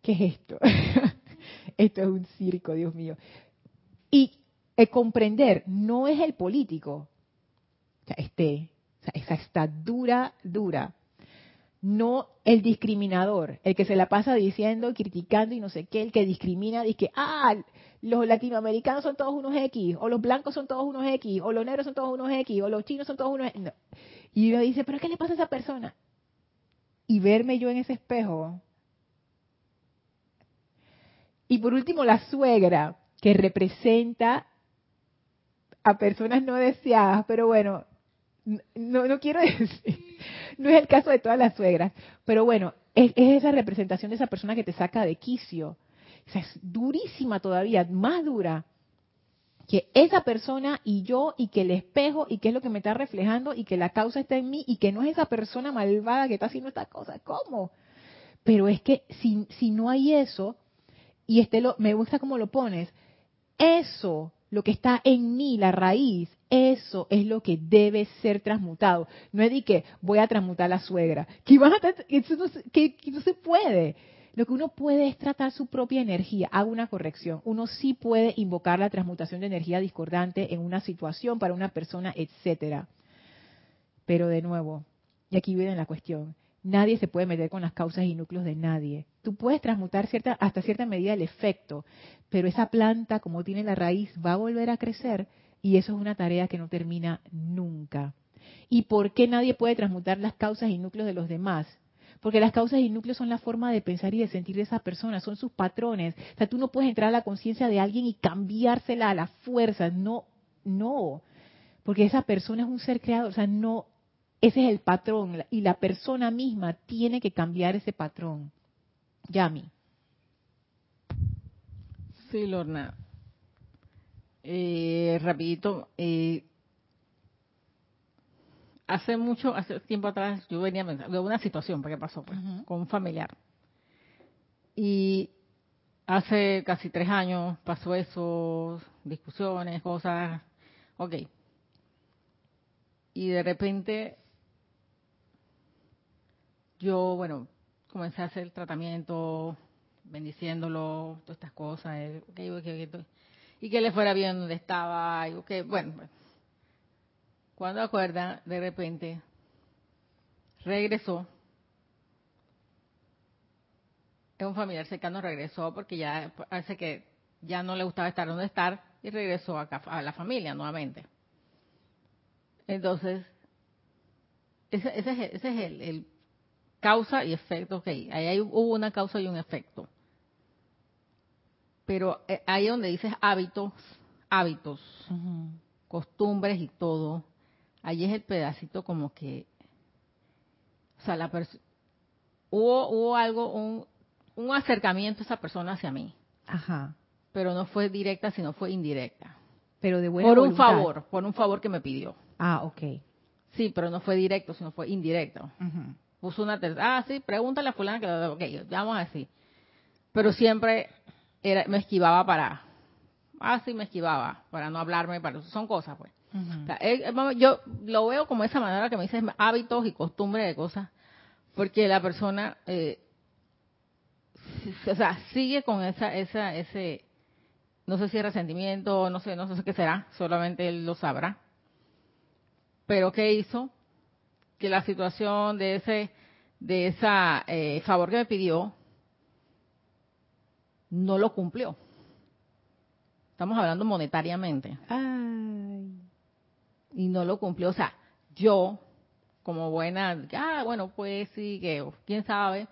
[SPEAKER 1] ¿qué es esto? <laughs> esto es un circo, Dios mío. Y el comprender no es el político. Este, esa está dura, dura. No el discriminador, el que se la pasa diciendo, criticando y no sé qué, el que discrimina, dice que, ah, los latinoamericanos son todos unos X, o los blancos son todos unos X, o los negros son todos unos X, o los chinos son todos unos X. Y uno dice, pero ¿qué le pasa a esa persona? Y verme yo en ese espejo. Y por último, la suegra, que representa a personas no deseadas, pero bueno, no, no quiero <laughs> decir, no es el caso de todas las suegras, pero bueno, es, esa representación de esa persona que te saca de quicio. Es durísima todavía, más dura que esa persona y yo y que el espejo y que es lo que me está reflejando y que la causa está en mí y que no es esa persona malvada que está haciendo esta cosa. ¿Cómo? Pero es que si, si no hay eso, y este lo, me gusta cómo lo pones, eso lo que está en mí, la raíz, eso es lo que debe ser transmutado. No es de que voy a transmutar a la suegra, que, eso no, que, no se puede. Lo que uno puede es tratar su propia energía. Hago una corrección. Uno sí puede invocar la transmutación de energía discordante en una situación para una persona, etcétera. Pero de nuevo, y aquí viene la cuestión, Nadie se puede meter con las causas y núcleos de nadie. Tú puedes transmutar cierta, hasta cierta medida el efecto, pero esa planta, como tiene la raíz, va a volver a crecer y eso es una tarea que no termina nunca. ¿Y por qué nadie puede transmutar las causas y núcleos de los demás? Porque las causas y núcleos son la forma de pensar y de sentir de esa persona, son sus patrones. O sea, tú no puedes entrar a la conciencia de alguien y cambiársela a la fuerza. No, no. Porque esa persona es un ser creado. O sea, no, ese es el patrón y la persona misma tiene que cambiar ese patrón. Yami.
[SPEAKER 2] Sí, Lorna. Eh, rapidito. Eh, hace mucho, hace tiempo atrás, yo venía de una situación, ¿qué pasó? Pues, Con un familiar. Y hace casi tres años pasó eso, discusiones, cosas. Ok. Y de repente yo, bueno, comencé a hacer el tratamiento, bendiciéndolo, todas estas cosas, y que le fuera bien donde estaba, y que, bueno, cuando acuerda, de repente, regresó, es un familiar cercano, regresó porque ya parece que ya no le gustaba estar donde estar y regresó a la familia nuevamente. Entonces, ese, ese es, ese es el, el causa y efecto, ok, ahí hay- hubo una causa y un efecto. Pero eh, ahí donde dices hábitos, hábitos, costumbres y todo, ahí es el pedacito como que, o sea, la hubo, hubo algo, un, un acercamiento de esa persona hacia mí,
[SPEAKER 1] Ajá.
[SPEAKER 2] pero no fue directa, sino fue indirecta.
[SPEAKER 1] Pero de buena
[SPEAKER 2] Por un favor, por un favor que me pidió.
[SPEAKER 1] Ah, ok.
[SPEAKER 2] Sí, pero no fue directo, sino fue indirecto.
[SPEAKER 1] Ujú.
[SPEAKER 2] Puso una tercera, ah, sí, pregúntale a fulana que lo ok, vamos así. Pero siempre era, me esquivaba para, ah, sí, me esquivaba, para no hablarme, para, son cosas, pues. O sea, él- yo lo veo como esa manera que me dices hábitos y costumbres de cosas, porque la persona, eh, o sea, sigue con esa, esa, ese, no sé si es resentimiento, no sé, no sé qué será, solamente él lo sabrá. Pero qué hizo que la situación de ese, de esa eh, favor que me pidió no lo cumplió. Estamos hablando monetariamente
[SPEAKER 1] Ay.
[SPEAKER 2] y no lo cumplió. O sea, yo, como buena, ah, bueno, pues sí, que quién sabe,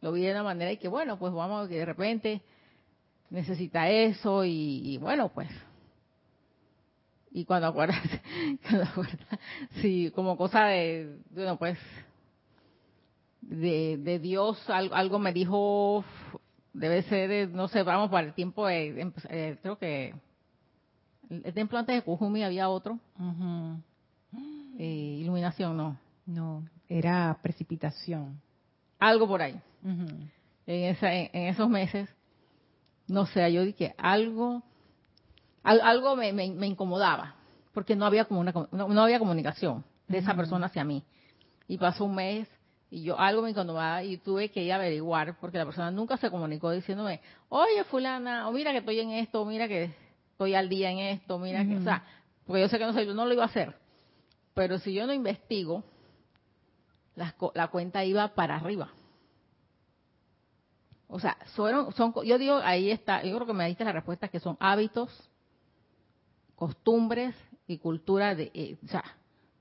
[SPEAKER 2] lo vi de una manera y que bueno, pues vamos, que de repente necesita eso y, y bueno, pues. Y cuando acuerdas, <laughs> cuando acuerdas, sí, como cosa de, bueno, pues, de, de Dios, algo, algo me dijo, debe ser, de, no sé, vamos, para el tiempo de, eh, creo que el templo antes de Kujumi había otro, eh, iluminación, no.
[SPEAKER 1] No, era precipitación.
[SPEAKER 2] Algo por ahí. En, esa, en, en esos meses, no sé, yo dije algo, al- algo me, me- me incomodaba, porque no había como una, no, no había comunicación de esa persona hacia mí. Y pasó un mes y yo algo me incomodaba y tuve que ir a averiguar, porque la persona nunca se comunicó diciéndome, oye fulana, o mira que estoy en esto, o mira que estoy al día en esto, mira que, o sea, porque yo sé que no sé, yo no lo iba a hacer. Pero si yo no investigo, co- la cuenta iba para arriba. O sea, son, co- yo digo, ahí está, yo creo que me diste la respuesta que son hábitos, costumbres y cultura de, eh, o sea,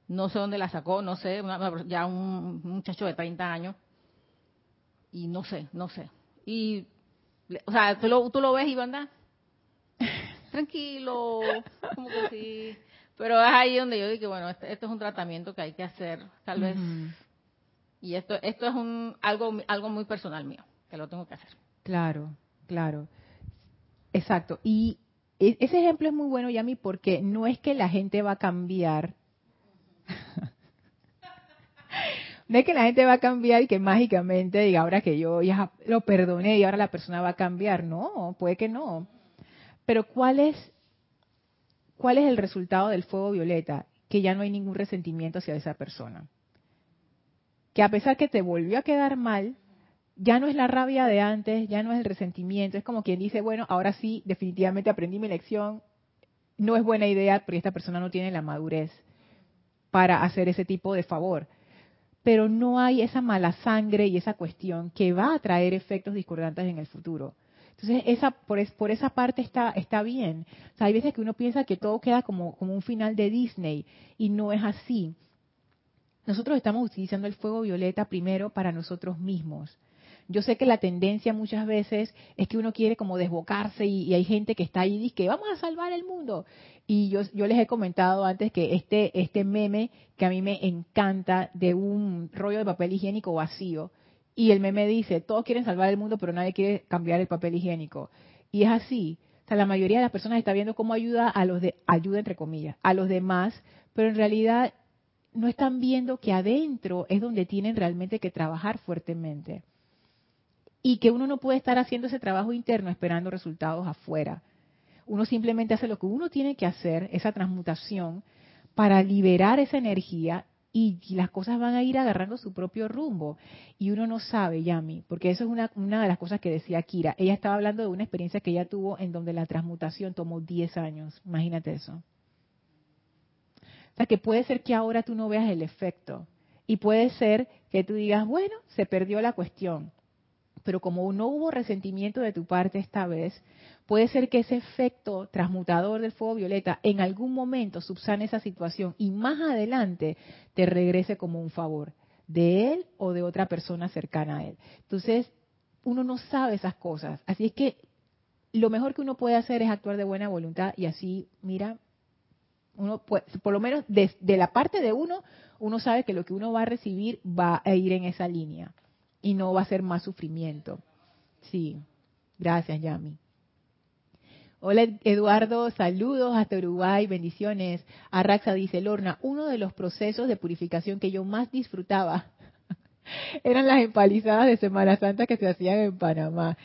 [SPEAKER 2] no sé dónde la sacó, no sé, una- ya un muchacho de 30 años, y no sé, no sé. Y, o sea, tú lo, tú lo ves y anda <laughs> tranquilo, como que sí. Pero es ahí donde yo digo, bueno, este- esto es un tratamiento que hay que hacer, tal vez, y esto, esto es un, algo, algo muy personal mío, que lo tengo que hacer.
[SPEAKER 1] Claro, claro. Exacto. Y ese ejemplo es muy bueno, Yami, porque no es que la gente va a cambiar. <laughs> no es que la gente va a cambiar y que mágicamente diga ahora que yo ya lo perdoné y ahora la persona va a cambiar. No, puede que no. Pero ¿cuál es, cuál es el resultado del fuego violeta? Que ya no hay ningún resentimiento hacia esa persona. Que a pesar que te volvió a quedar mal, ya no es la rabia de antes, ya no es el resentimiento, es como quien dice, bueno, ahora sí, definitivamente aprendí mi lección, no es buena idea porque esta persona no tiene la madurez para hacer ese tipo de favor. Pero no hay esa mala sangre y esa cuestión que va a traer efectos discordantes en el futuro. Entonces, esa, por, por esa parte está, está bien. Hay veces que uno piensa que todo queda como un final de Disney y no es así. Nosotros estamos utilizando el fuego violeta primero para nosotros mismos. Yo sé que la tendencia muchas veces es que uno quiere como desbocarse y, hay gente que está ahí y dice que vamos a salvar el mundo. Y yo, yo les he comentado antes que este, este meme que a mí me encanta de un rollo de papel higiénico vacío y el meme dice, todos quieren salvar el mundo pero nadie quiere cambiar el papel higiénico. Y es así. O sea, la mayoría de las personas está viendo cómo ayuda a los de, ayuda entre comillas, a los demás, pero en realidad no están viendo que adentro es donde tienen realmente que trabajar fuertemente y que uno no puede estar haciendo ese trabajo interno esperando resultados afuera. Uno simplemente hace lo que uno tiene que hacer, esa transmutación, para liberar esa energía y las cosas van a ir agarrando su propio rumbo. Y uno no sabe, Yami, porque eso es una, una de las cosas que decía Kira. Ella estaba hablando de una experiencia que ella tuvo en donde la transmutación tomó 10 años. Imagínate eso. O sea, que puede ser que ahora tú no veas el efecto. Y puede ser que tú digas, bueno, se perdió la cuestión pero como no hubo resentimiento de tu parte esta vez, puede ser que ese efecto transmutador del fuego violeta en algún momento subsane esa situación y más adelante te regrese como un favor de él o de otra persona cercana a él. Entonces, uno no sabe esas cosas. Así es que lo mejor que uno puede hacer es actuar de buena voluntad y así, mira, uno puede, por lo menos de, de la parte de uno, uno sabe que lo que uno va a recibir va a ir en esa línea y no va a ser más sufrimiento. Sí, gracias, Yami. Hola Eduardo, saludos hasta Uruguay, bendiciones. Arraxa dice, Lorna, uno de los procesos de purificación que yo más disfrutaba <laughs> eran las empalizadas de Semana Santa que se hacían en Panamá.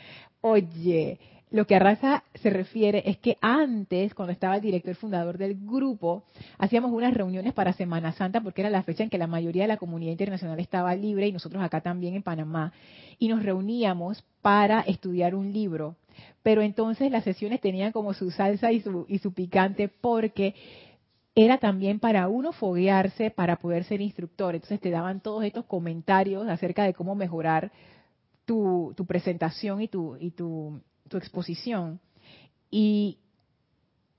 [SPEAKER 1] Oye, lo que Arraza se refiere es que antes, cuando estaba el director fundador del grupo, hacíamos unas reuniones para Semana Santa porque era la fecha en que la mayoría de la comunidad internacional estaba libre y nosotros acá también en Panamá. Y nos reuníamos para estudiar un libro. Pero entonces las sesiones tenían como su salsa y su, y su picante porque era también para uno foguearse para poder ser instructor. Entonces te daban todos estos comentarios acerca de cómo mejorar tu, tu presentación y tu, y tu tu exposición. Y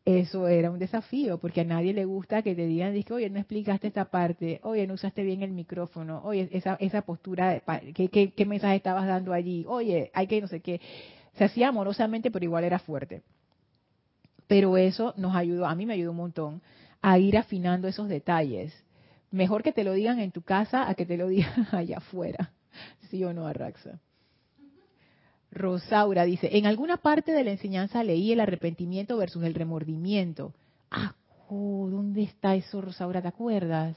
[SPEAKER 1] eso era un desafío, porque a nadie le gusta que te digan, oye, no explicaste esta parte, oye, no usaste bien el micrófono, oye, esa, esa postura, ¿qué, qué, qué mensaje estabas dando allí? Oye, hay que no sé qué. Se hacía amorosamente, pero igual era fuerte. Pero eso nos ayudó, a mí me ayudó un montón, a ir afinando esos detalles. Mejor que te lo digan en tu casa a que te lo <laughs> digan allá afuera. ¿Sí o no, Arraxa? Rosaura dice, en alguna parte de la enseñanza leí el arrepentimiento versus el remordimiento. Ah, oh, ¿dónde está eso, Rosaura? ¿Te acuerdas?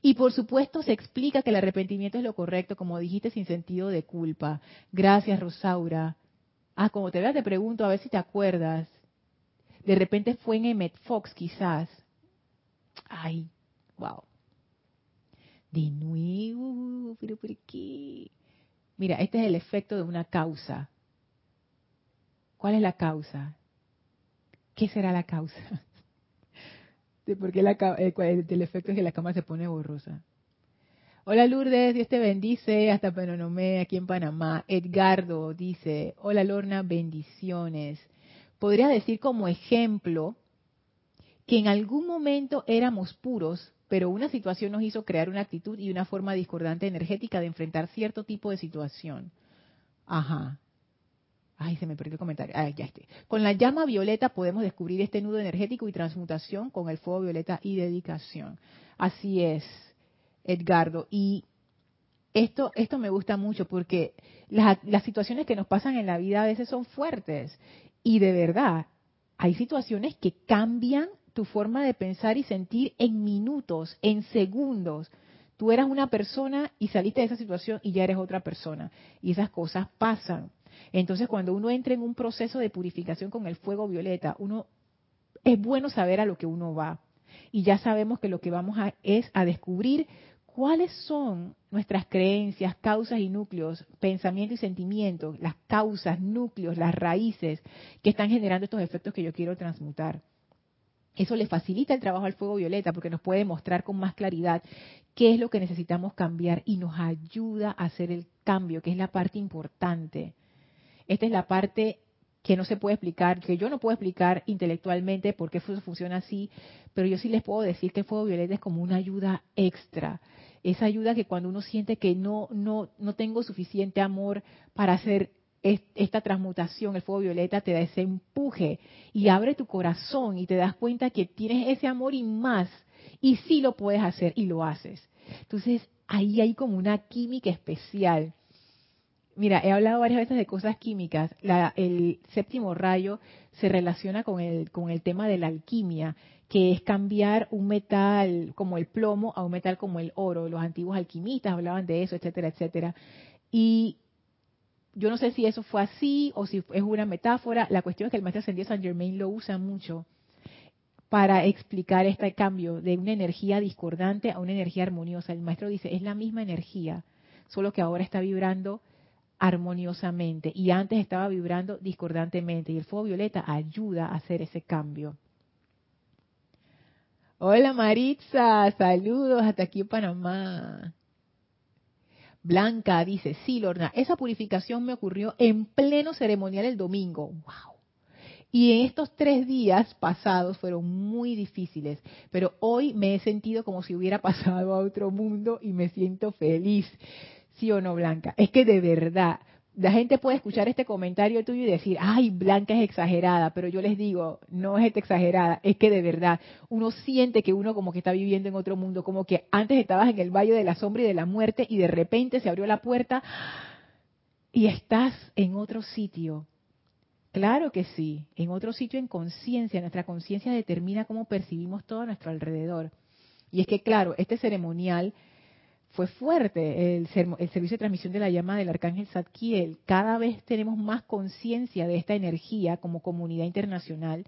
[SPEAKER 1] Y por supuesto se explica que el arrepentimiento es lo correcto, como dijiste, sin sentido de culpa. Gracias, Rosaura. Ah, como te veas te pregunto a ver si te acuerdas. De repente fue en Emmet Fox, quizás. Ay, wow. De nuevo, pero ¿por qué? Mira, este es el efecto de una causa. ¿Cuál es la causa? ¿Qué será la causa? <laughs> ¿De el, efecto es que la cama se pone borrosa? Hola Lourdes, Dios te bendice hasta Penonomé, aquí en Panamá. Edgardo dice, hola Lorna, bendiciones. Podría decir como ejemplo que en algún momento éramos puros, pero una situación nos hizo crear una actitud y una forma discordante energética de enfrentar cierto tipo de situación. Ajá. Ay, se me perdió el comentario. Ay, ya esté. Con la llama violeta podemos descubrir este nudo energético y transmutación con el fuego violeta y dedicación. Así es, Edgardo. Y esto, esto me gusta mucho porque las, las situaciones que nos pasan en la vida a veces son fuertes. Y de verdad, hay situaciones que cambian tu forma de pensar y sentir en minutos, en segundos. Tú eras una persona y saliste de esa situación y ya eres otra persona. Y esas cosas pasan. Entonces, cuando uno entra en un proceso de purificación con el fuego violeta, uno es bueno saber a lo que uno va. Y ya sabemos que lo que vamos a es a descubrir cuáles son nuestras creencias, causas y núcleos, pensamientos y sentimientos, las causas, núcleos, las raíces que están generando estos efectos que yo quiero transmutar. Eso le facilita el trabajo al fuego violeta porque nos puede mostrar con más claridad qué es lo que necesitamos cambiar y nos ayuda a hacer el cambio, que es la parte importante. Esta es la parte que no se puede explicar, que yo no puedo explicar intelectualmente por qué funciona así, pero yo sí les puedo decir que el fuego violeta es como una ayuda extra. Esa ayuda que cuando uno siente que no, no, no tengo suficiente amor para hacer esta transmutación, el fuego violeta te da ese empuje y abre tu corazón y te das cuenta que tienes ese amor y más y sí lo puedes hacer y lo haces. Entonces ahí hay como una química especial. Mira, he hablado varias veces de cosas químicas. el séptimo rayo se relaciona con el, con el tema de la alquimia, que es cambiar un metal como el plomo a un metal como el oro. Los antiguos alquimistas hablaban de eso, etcétera, etcétera. Y yo no sé si eso fue así o si es una metáfora. La cuestión es que el maestro ascendido San Germain lo usa mucho para explicar este cambio de una energía discordante a una energía armoniosa. El maestro dice, es la misma energía, solo que ahora está vibrando armoniosamente y antes estaba vibrando discordantemente y el fuego violeta ayuda a hacer ese cambio. Hola Maritza, saludos hasta aquí en Panamá. Blanca dice, sí, Lorna, esa purificación me ocurrió en pleno ceremonial el domingo. ¡Wow! Y en estos tres días pasados fueron muy difíciles, pero hoy me he sentido como si hubiera pasado a otro mundo y me siento feliz. ¿Sí o no, Blanca? Es que de verdad, la gente puede escuchar este comentario tuyo y decir, ay, Blanca es exagerada, pero yo les digo, no es exagerada, es que de verdad uno siente que uno como que está viviendo en otro mundo, como que antes estabas en el valle de la sombra y de la muerte y de repente se abrió la puerta y estás en otro sitio. Claro que sí, en otro sitio en conciencia, nuestra conciencia determina cómo percibimos todo a nuestro alrededor. Y es que, claro, este ceremonial fue fuerte el, el, servicio de transmisión de la llama del arcángel Zadkiel. Cada vez tenemos más conciencia de esta energía como comunidad internacional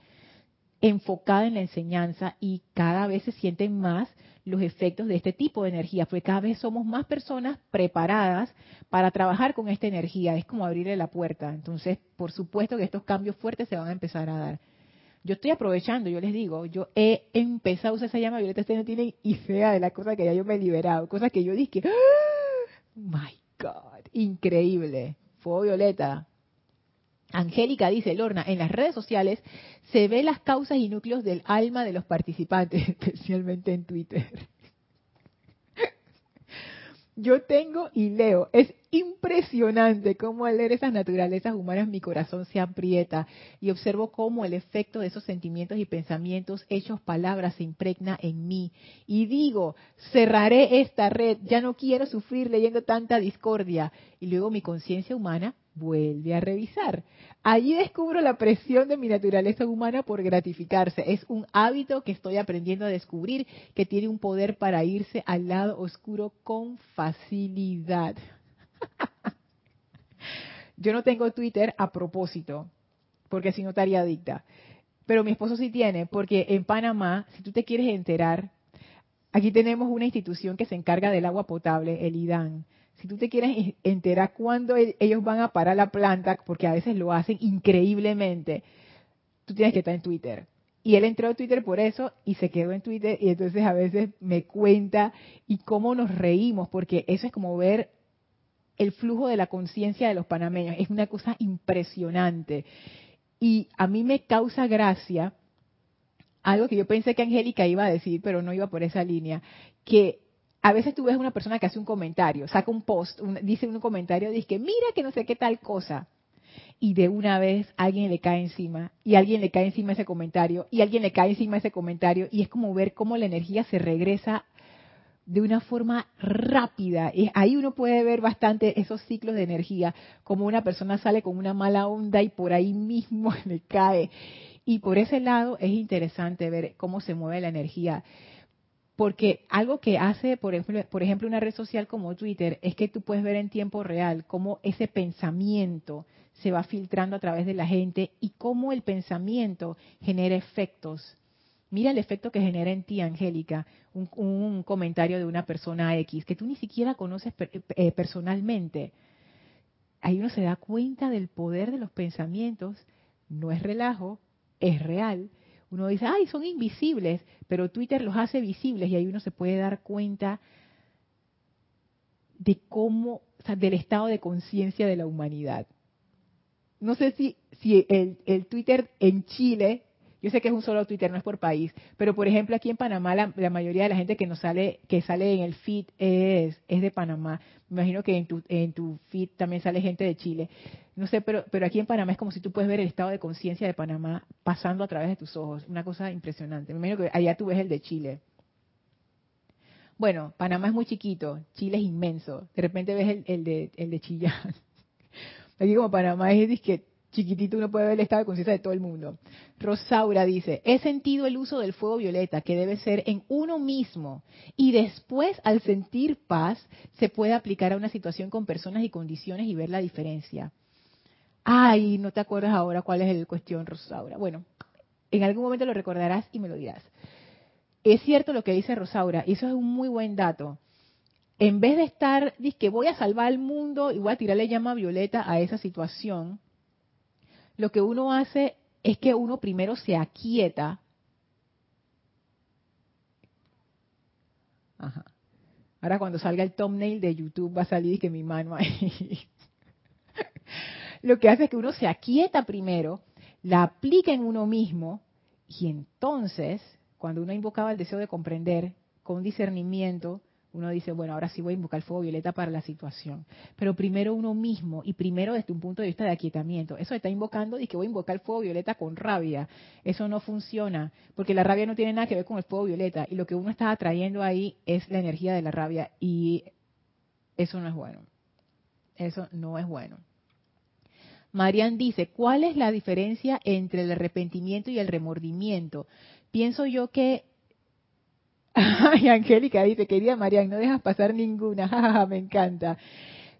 [SPEAKER 1] enfocada en la enseñanza y cada vez se sienten más los efectos de este tipo de energía, porque cada vez somos más personas preparadas para trabajar con esta energía. Es como abrirle la puerta. Entonces, por supuesto que estos cambios fuertes se van a empezar a dar. Yo estoy aprovechando, yo les digo, yo he empezado a usar esa llama violeta, ustedes no tienen idea de la cosa que ya yo me he liberado, cosas que yo dije, ¡Ah! my God, increíble, fuego violeta. Angélica dice, Lorna, en las redes sociales se ve las causas y núcleos del alma de los participantes, <laughs> especialmente en Twitter. Yo tengo y leo. Es impresionante cómo al leer esas naturalezas humanas mi corazón se aprieta y observo cómo el efecto de esos sentimientos y pensamientos, hechos, palabras se impregna en mí. Y digo, cerraré esta red, ya no quiero sufrir leyendo tanta discordia. Y luego mi conciencia humana vuelve a revisar. Allí descubro la presión de mi naturaleza humana por gratificarse. Es un hábito que estoy aprendiendo a descubrir que tiene un poder para irse al lado oscuro con facilidad. <laughs> Yo no tengo Twitter a propósito, porque si no estaría adicta. Pero mi esposo sí tiene, porque en Panamá, si tú te quieres enterar, aquí tenemos una institución que se encarga del agua potable, el IDAN si tú te quieres enterar cuándo ellos van a parar la planta, porque a veces lo hacen increíblemente, tú tienes que estar en Twitter. Y él entró a Twitter por eso y se quedó en Twitter y entonces a veces me cuenta y cómo nos reímos, porque eso es como ver el flujo de la conciencia de los panameños. Es una cosa impresionante. Y a mí me causa gracia algo que yo pensé que Angélica iba a decir, pero no iba por esa línea, que a veces tú ves una persona que hace un comentario, saca un post, dice un comentario, dice que mira que no sé qué tal cosa. Y de una vez alguien le cae encima, y alguien le cae encima ese comentario, y alguien le cae encima ese comentario, y es como ver cómo la energía se regresa de una forma rápida. Y ahí uno puede ver bastante esos ciclos de energía, como una persona sale con una mala onda y por ahí mismo <laughs> le cae. Y por ese lado es interesante ver cómo se mueve la energía. Porque algo que hace, por ejemplo, por ejemplo, una red social como Twitter, es que tú puedes ver en tiempo real cómo ese pensamiento se va filtrando a través de la gente y cómo el pensamiento genera efectos. Mira el efecto que genera en ti, Angélica, un, comentario de una persona X que tú ni siquiera conoces eh, personalmente. Ahí uno se da cuenta del poder de los pensamientos. No es relajo, es real uno dice, ay, son invisibles, pero Twitter los hace visibles y ahí uno se puede dar cuenta de cómo, o sea, del estado de conciencia de la humanidad. No sé si, si el, el Twitter en Chile yo sé que es un solo Twitter, no es por país, pero por ejemplo aquí en Panamá la, mayoría de la gente que nos sale, que sale en el feed es, es de Panamá. Me imagino que en tu, en tu feed también sale gente de Chile. No sé, pero, pero aquí en Panamá es como si tú puedes ver el estado de conciencia de Panamá pasando a través de tus ojos. Una cosa impresionante. Me imagino que allá tú ves el de Chile. Bueno, Panamá es muy chiquito, Chile es inmenso. De repente ves el, el de, el de Chillán. <laughs> Aquí como Panamá es que chiquitito uno puede ver el estado de conciencia de todo el mundo. Rosaura dice, he sentido el uso del fuego violeta que debe ser en uno mismo y después al sentir paz se puede aplicar a una situación con personas y condiciones y ver la diferencia. Ay, no te acuerdas ahora cuál es la cuestión, Rosaura. Bueno, en algún momento lo recordarás y me lo dirás. Es cierto lo que dice Rosaura, y eso es un muy buen dato. En vez de estar, dice que voy a salvar al mundo y voy a tirarle llama violeta a esa situación, lo que uno hace es que uno primero se aquieta. Ajá. Ahora cuando salga el thumbnail de YouTube va a salir que mi mano ahí. <laughs> Lo que hace es que uno se aquieta primero, la aplica en uno mismo y entonces, cuando uno invocaba el deseo de comprender con discernimiento, uno dice, bueno, ahora sí voy a invocar fuego violeta para la situación. Pero primero uno mismo y primero desde un punto de vista de aquietamiento. Eso está invocando y que voy a invocar fuego violeta con rabia. Eso no funciona, porque la rabia no tiene nada que ver con el fuego violeta y lo que uno está atrayendo ahí es la energía de la rabia y eso no es bueno. Eso no es bueno. Marian dice, ¿cuál es la diferencia entre el arrepentimiento y el remordimiento? Pienso yo que <laughs> Ay, Angélica dice, querida Marian, no dejas pasar ninguna. <laughs> me encanta.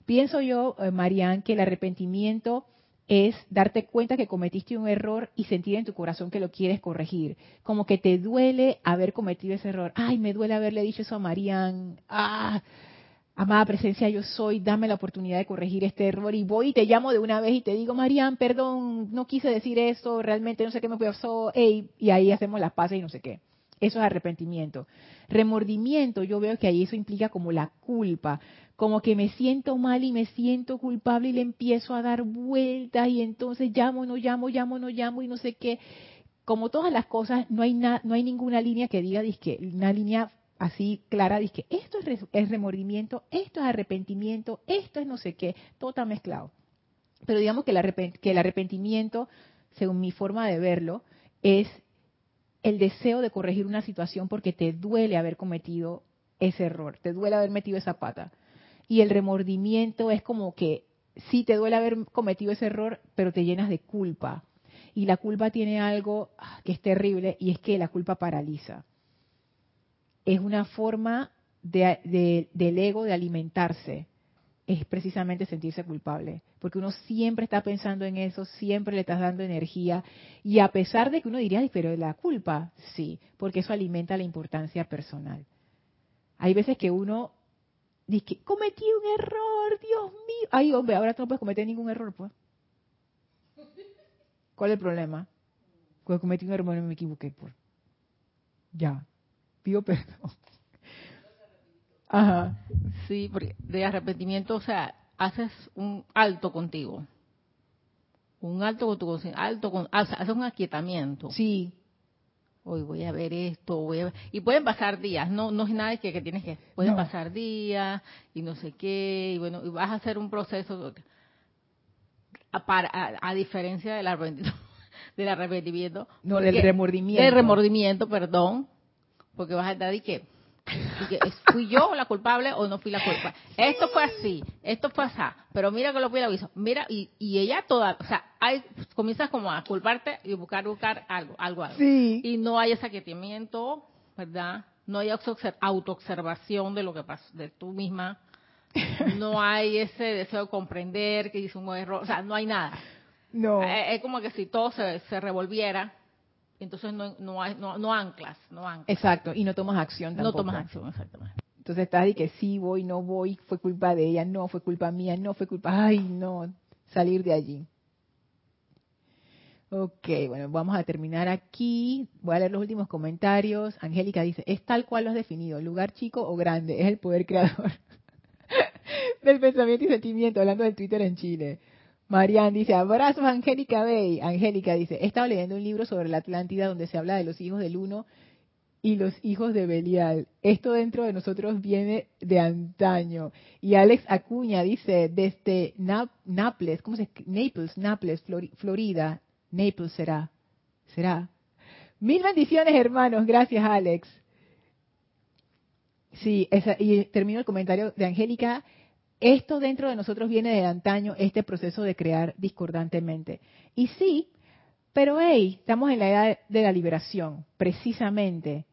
[SPEAKER 1] Pienso yo, eh, Marian, que el arrepentimiento es darte cuenta que cometiste un error y sentir en tu corazón que lo quieres corregir. Como que te duele haber cometido ese error. Ay, me duele haberle dicho eso a Marian. Ah, amada presencia, yo soy, dame la oportunidad de corregir este error. Y voy y te llamo de una vez y te digo, Marian, perdón, no quise decir eso, realmente no sé qué me pasó. Ey, y ahí hacemos las paces y no sé qué. Eso es arrepentimiento. Remordimiento, yo veo que ahí eso implica como la culpa, como que me siento mal y me siento culpable y le empiezo a dar vueltas y entonces llamo, no llamo, llamo, no llamo y no sé qué. Como todas las cosas, no hay, no hay ninguna línea que diga, disque, una línea así clara, que esto es, remordimiento, esto es arrepentimiento, esto es no sé qué, todo está mezclado. Pero digamos que el arrepentimiento, según mi forma de verlo, es el deseo de corregir una situación porque te duele haber cometido ese error, te duele haber metido esa pata. Y el remordimiento es como que sí te duele haber cometido ese error, pero te llenas de culpa. Y la culpa tiene algo ah, que es terrible y es que la culpa paraliza. Es una forma de, del ego de alimentarse es precisamente sentirse culpable, porque uno siempre está pensando en eso, siempre le estás dando energía, y a pesar de que uno diría, pero la culpa, sí, porque eso alimenta la importancia personal. Hay veces que uno dice, cometí un error, Dios mío, ay hombre, ahora tú no puedes cometer ningún error, pues. ¿Cuál es el problema? Cuando cometí un error, me equivoqué, pues. Ya, pido perdón.
[SPEAKER 2] Ajá. Sí, porque de arrepentimiento, o sea, haces un alto contigo. Un alto con tu alto con, o sea, haces un aquietamiento.
[SPEAKER 1] Sí.
[SPEAKER 2] Hoy voy a ver esto, voy a ver, y pueden pasar días, no no es nada que, que tienes que, pueden pasar días y no sé qué, y bueno, y vas a hacer un proceso a, a, diferencia del arrepentimiento, <laughs> del arrepentimiento,
[SPEAKER 1] no del remordimiento,
[SPEAKER 2] del remordimiento, perdón, porque vas a estar y que ¿Fui yo la culpable o no fui la culpable? Esto fue así, esto fue así, pero mira que lo fui la aviso. Mira, y, y ella toda, o sea, hay, comienzas como a culparte y buscar, buscar algo, algo, algo. Y no hay ese aquietamiento, ¿verdad? No hay autoobservación de lo que pasa, de tú misma. No <laughs> hay ese deseo de comprender que hizo un error, o sea, no hay nada.
[SPEAKER 1] No.
[SPEAKER 2] Es, como que si todo se, se revolviera entonces no, no, no, anclas, no anclas.
[SPEAKER 1] Exacto, y no tomas acción tampoco.
[SPEAKER 2] No tomas acción, exactamente.
[SPEAKER 1] Entonces estás de que sí voy, no voy, fue culpa de ella, no, fue culpa mía, no, fue culpa, ay, no, salir de allí. Ok, bueno, vamos a terminar aquí. Voy a leer los últimos comentarios. Angélica dice, es tal cual lo has definido, lugar chico o grande, es el poder creador <laughs> del pensamiento y sentimiento, hablando del Twitter en Chile. Marian dice, abrazos Angélica Bey. Angélica dice, he estado leyendo un libro sobre la Atlántida donde se habla de los hijos del uno y los hijos de Belial. Esto dentro de nosotros viene de antaño. Y Alex Acuña dice, desde Naples, ¿cómo se Naples, Naples, Florida. Naples será. Será. Mil bendiciones, hermanos. Gracias, Alex. Sí, y termino el comentario de Angélica esto dentro de nosotros viene de antaño, este proceso de crear discordantemente. Y sí, pero hey, estamos en la edad de la liberación, precisamente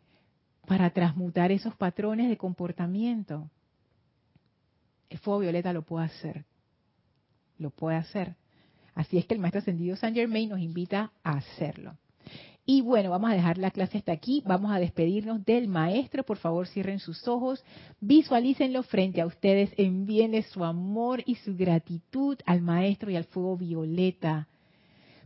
[SPEAKER 1] para transmutar esos patrones de comportamiento. El fuego violeta lo puede hacer. Lo puede hacer. Así es que el maestro ascendido Saint Germain nos invita a hacerlo. Y bueno, vamos a dejar la clase hasta aquí. Vamos a despedirnos del maestro. Por favor, cierren sus ojos, visualícenlo frente a ustedes, envíenle su amor y su gratitud al maestro y al fuego violeta.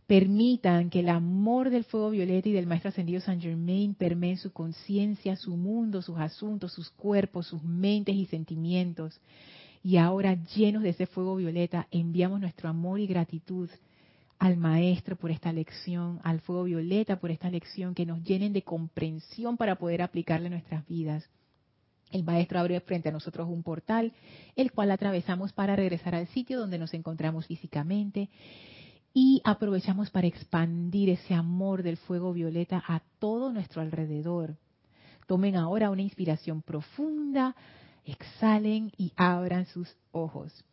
[SPEAKER 1] Permitan que el amor del fuego violeta y del Maestro Ascendido San Germain permee su conciencia, su mundo, sus asuntos, sus cuerpos, sus mentes y sentimientos. Y ahora, llenos de ese fuego violeta, enviamos nuestro amor y gratitud al Maestro por esta lección, al fuego violeta por esta lección, que nos llenen de comprensión para poder aplicarle nuestras vidas. El Maestro abre frente a nosotros un portal, el cual atravesamos para regresar al sitio donde nos encontramos físicamente y aprovechamos para expandir ese amor del fuego violeta a todo nuestro alrededor. Tomen ahora una inspiración profunda, exhalen y abran sus ojos.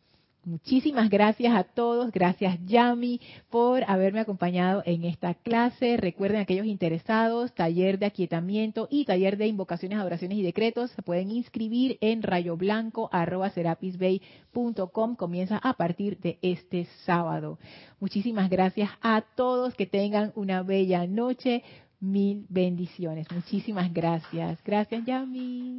[SPEAKER 1] Muchísimas gracias a todos, gracias Yami por haberme acompañado en esta clase. Recuerden aquellos interesados, taller de aquietamiento y taller de invocaciones, adoraciones y decretos, se pueden inscribir en rayoblanco@serapisbay.com. Comienza a partir de este sábado. Muchísimas gracias a todos, que tengan una bella noche. Mil bendiciones. Muchísimas gracias. Gracias Yami.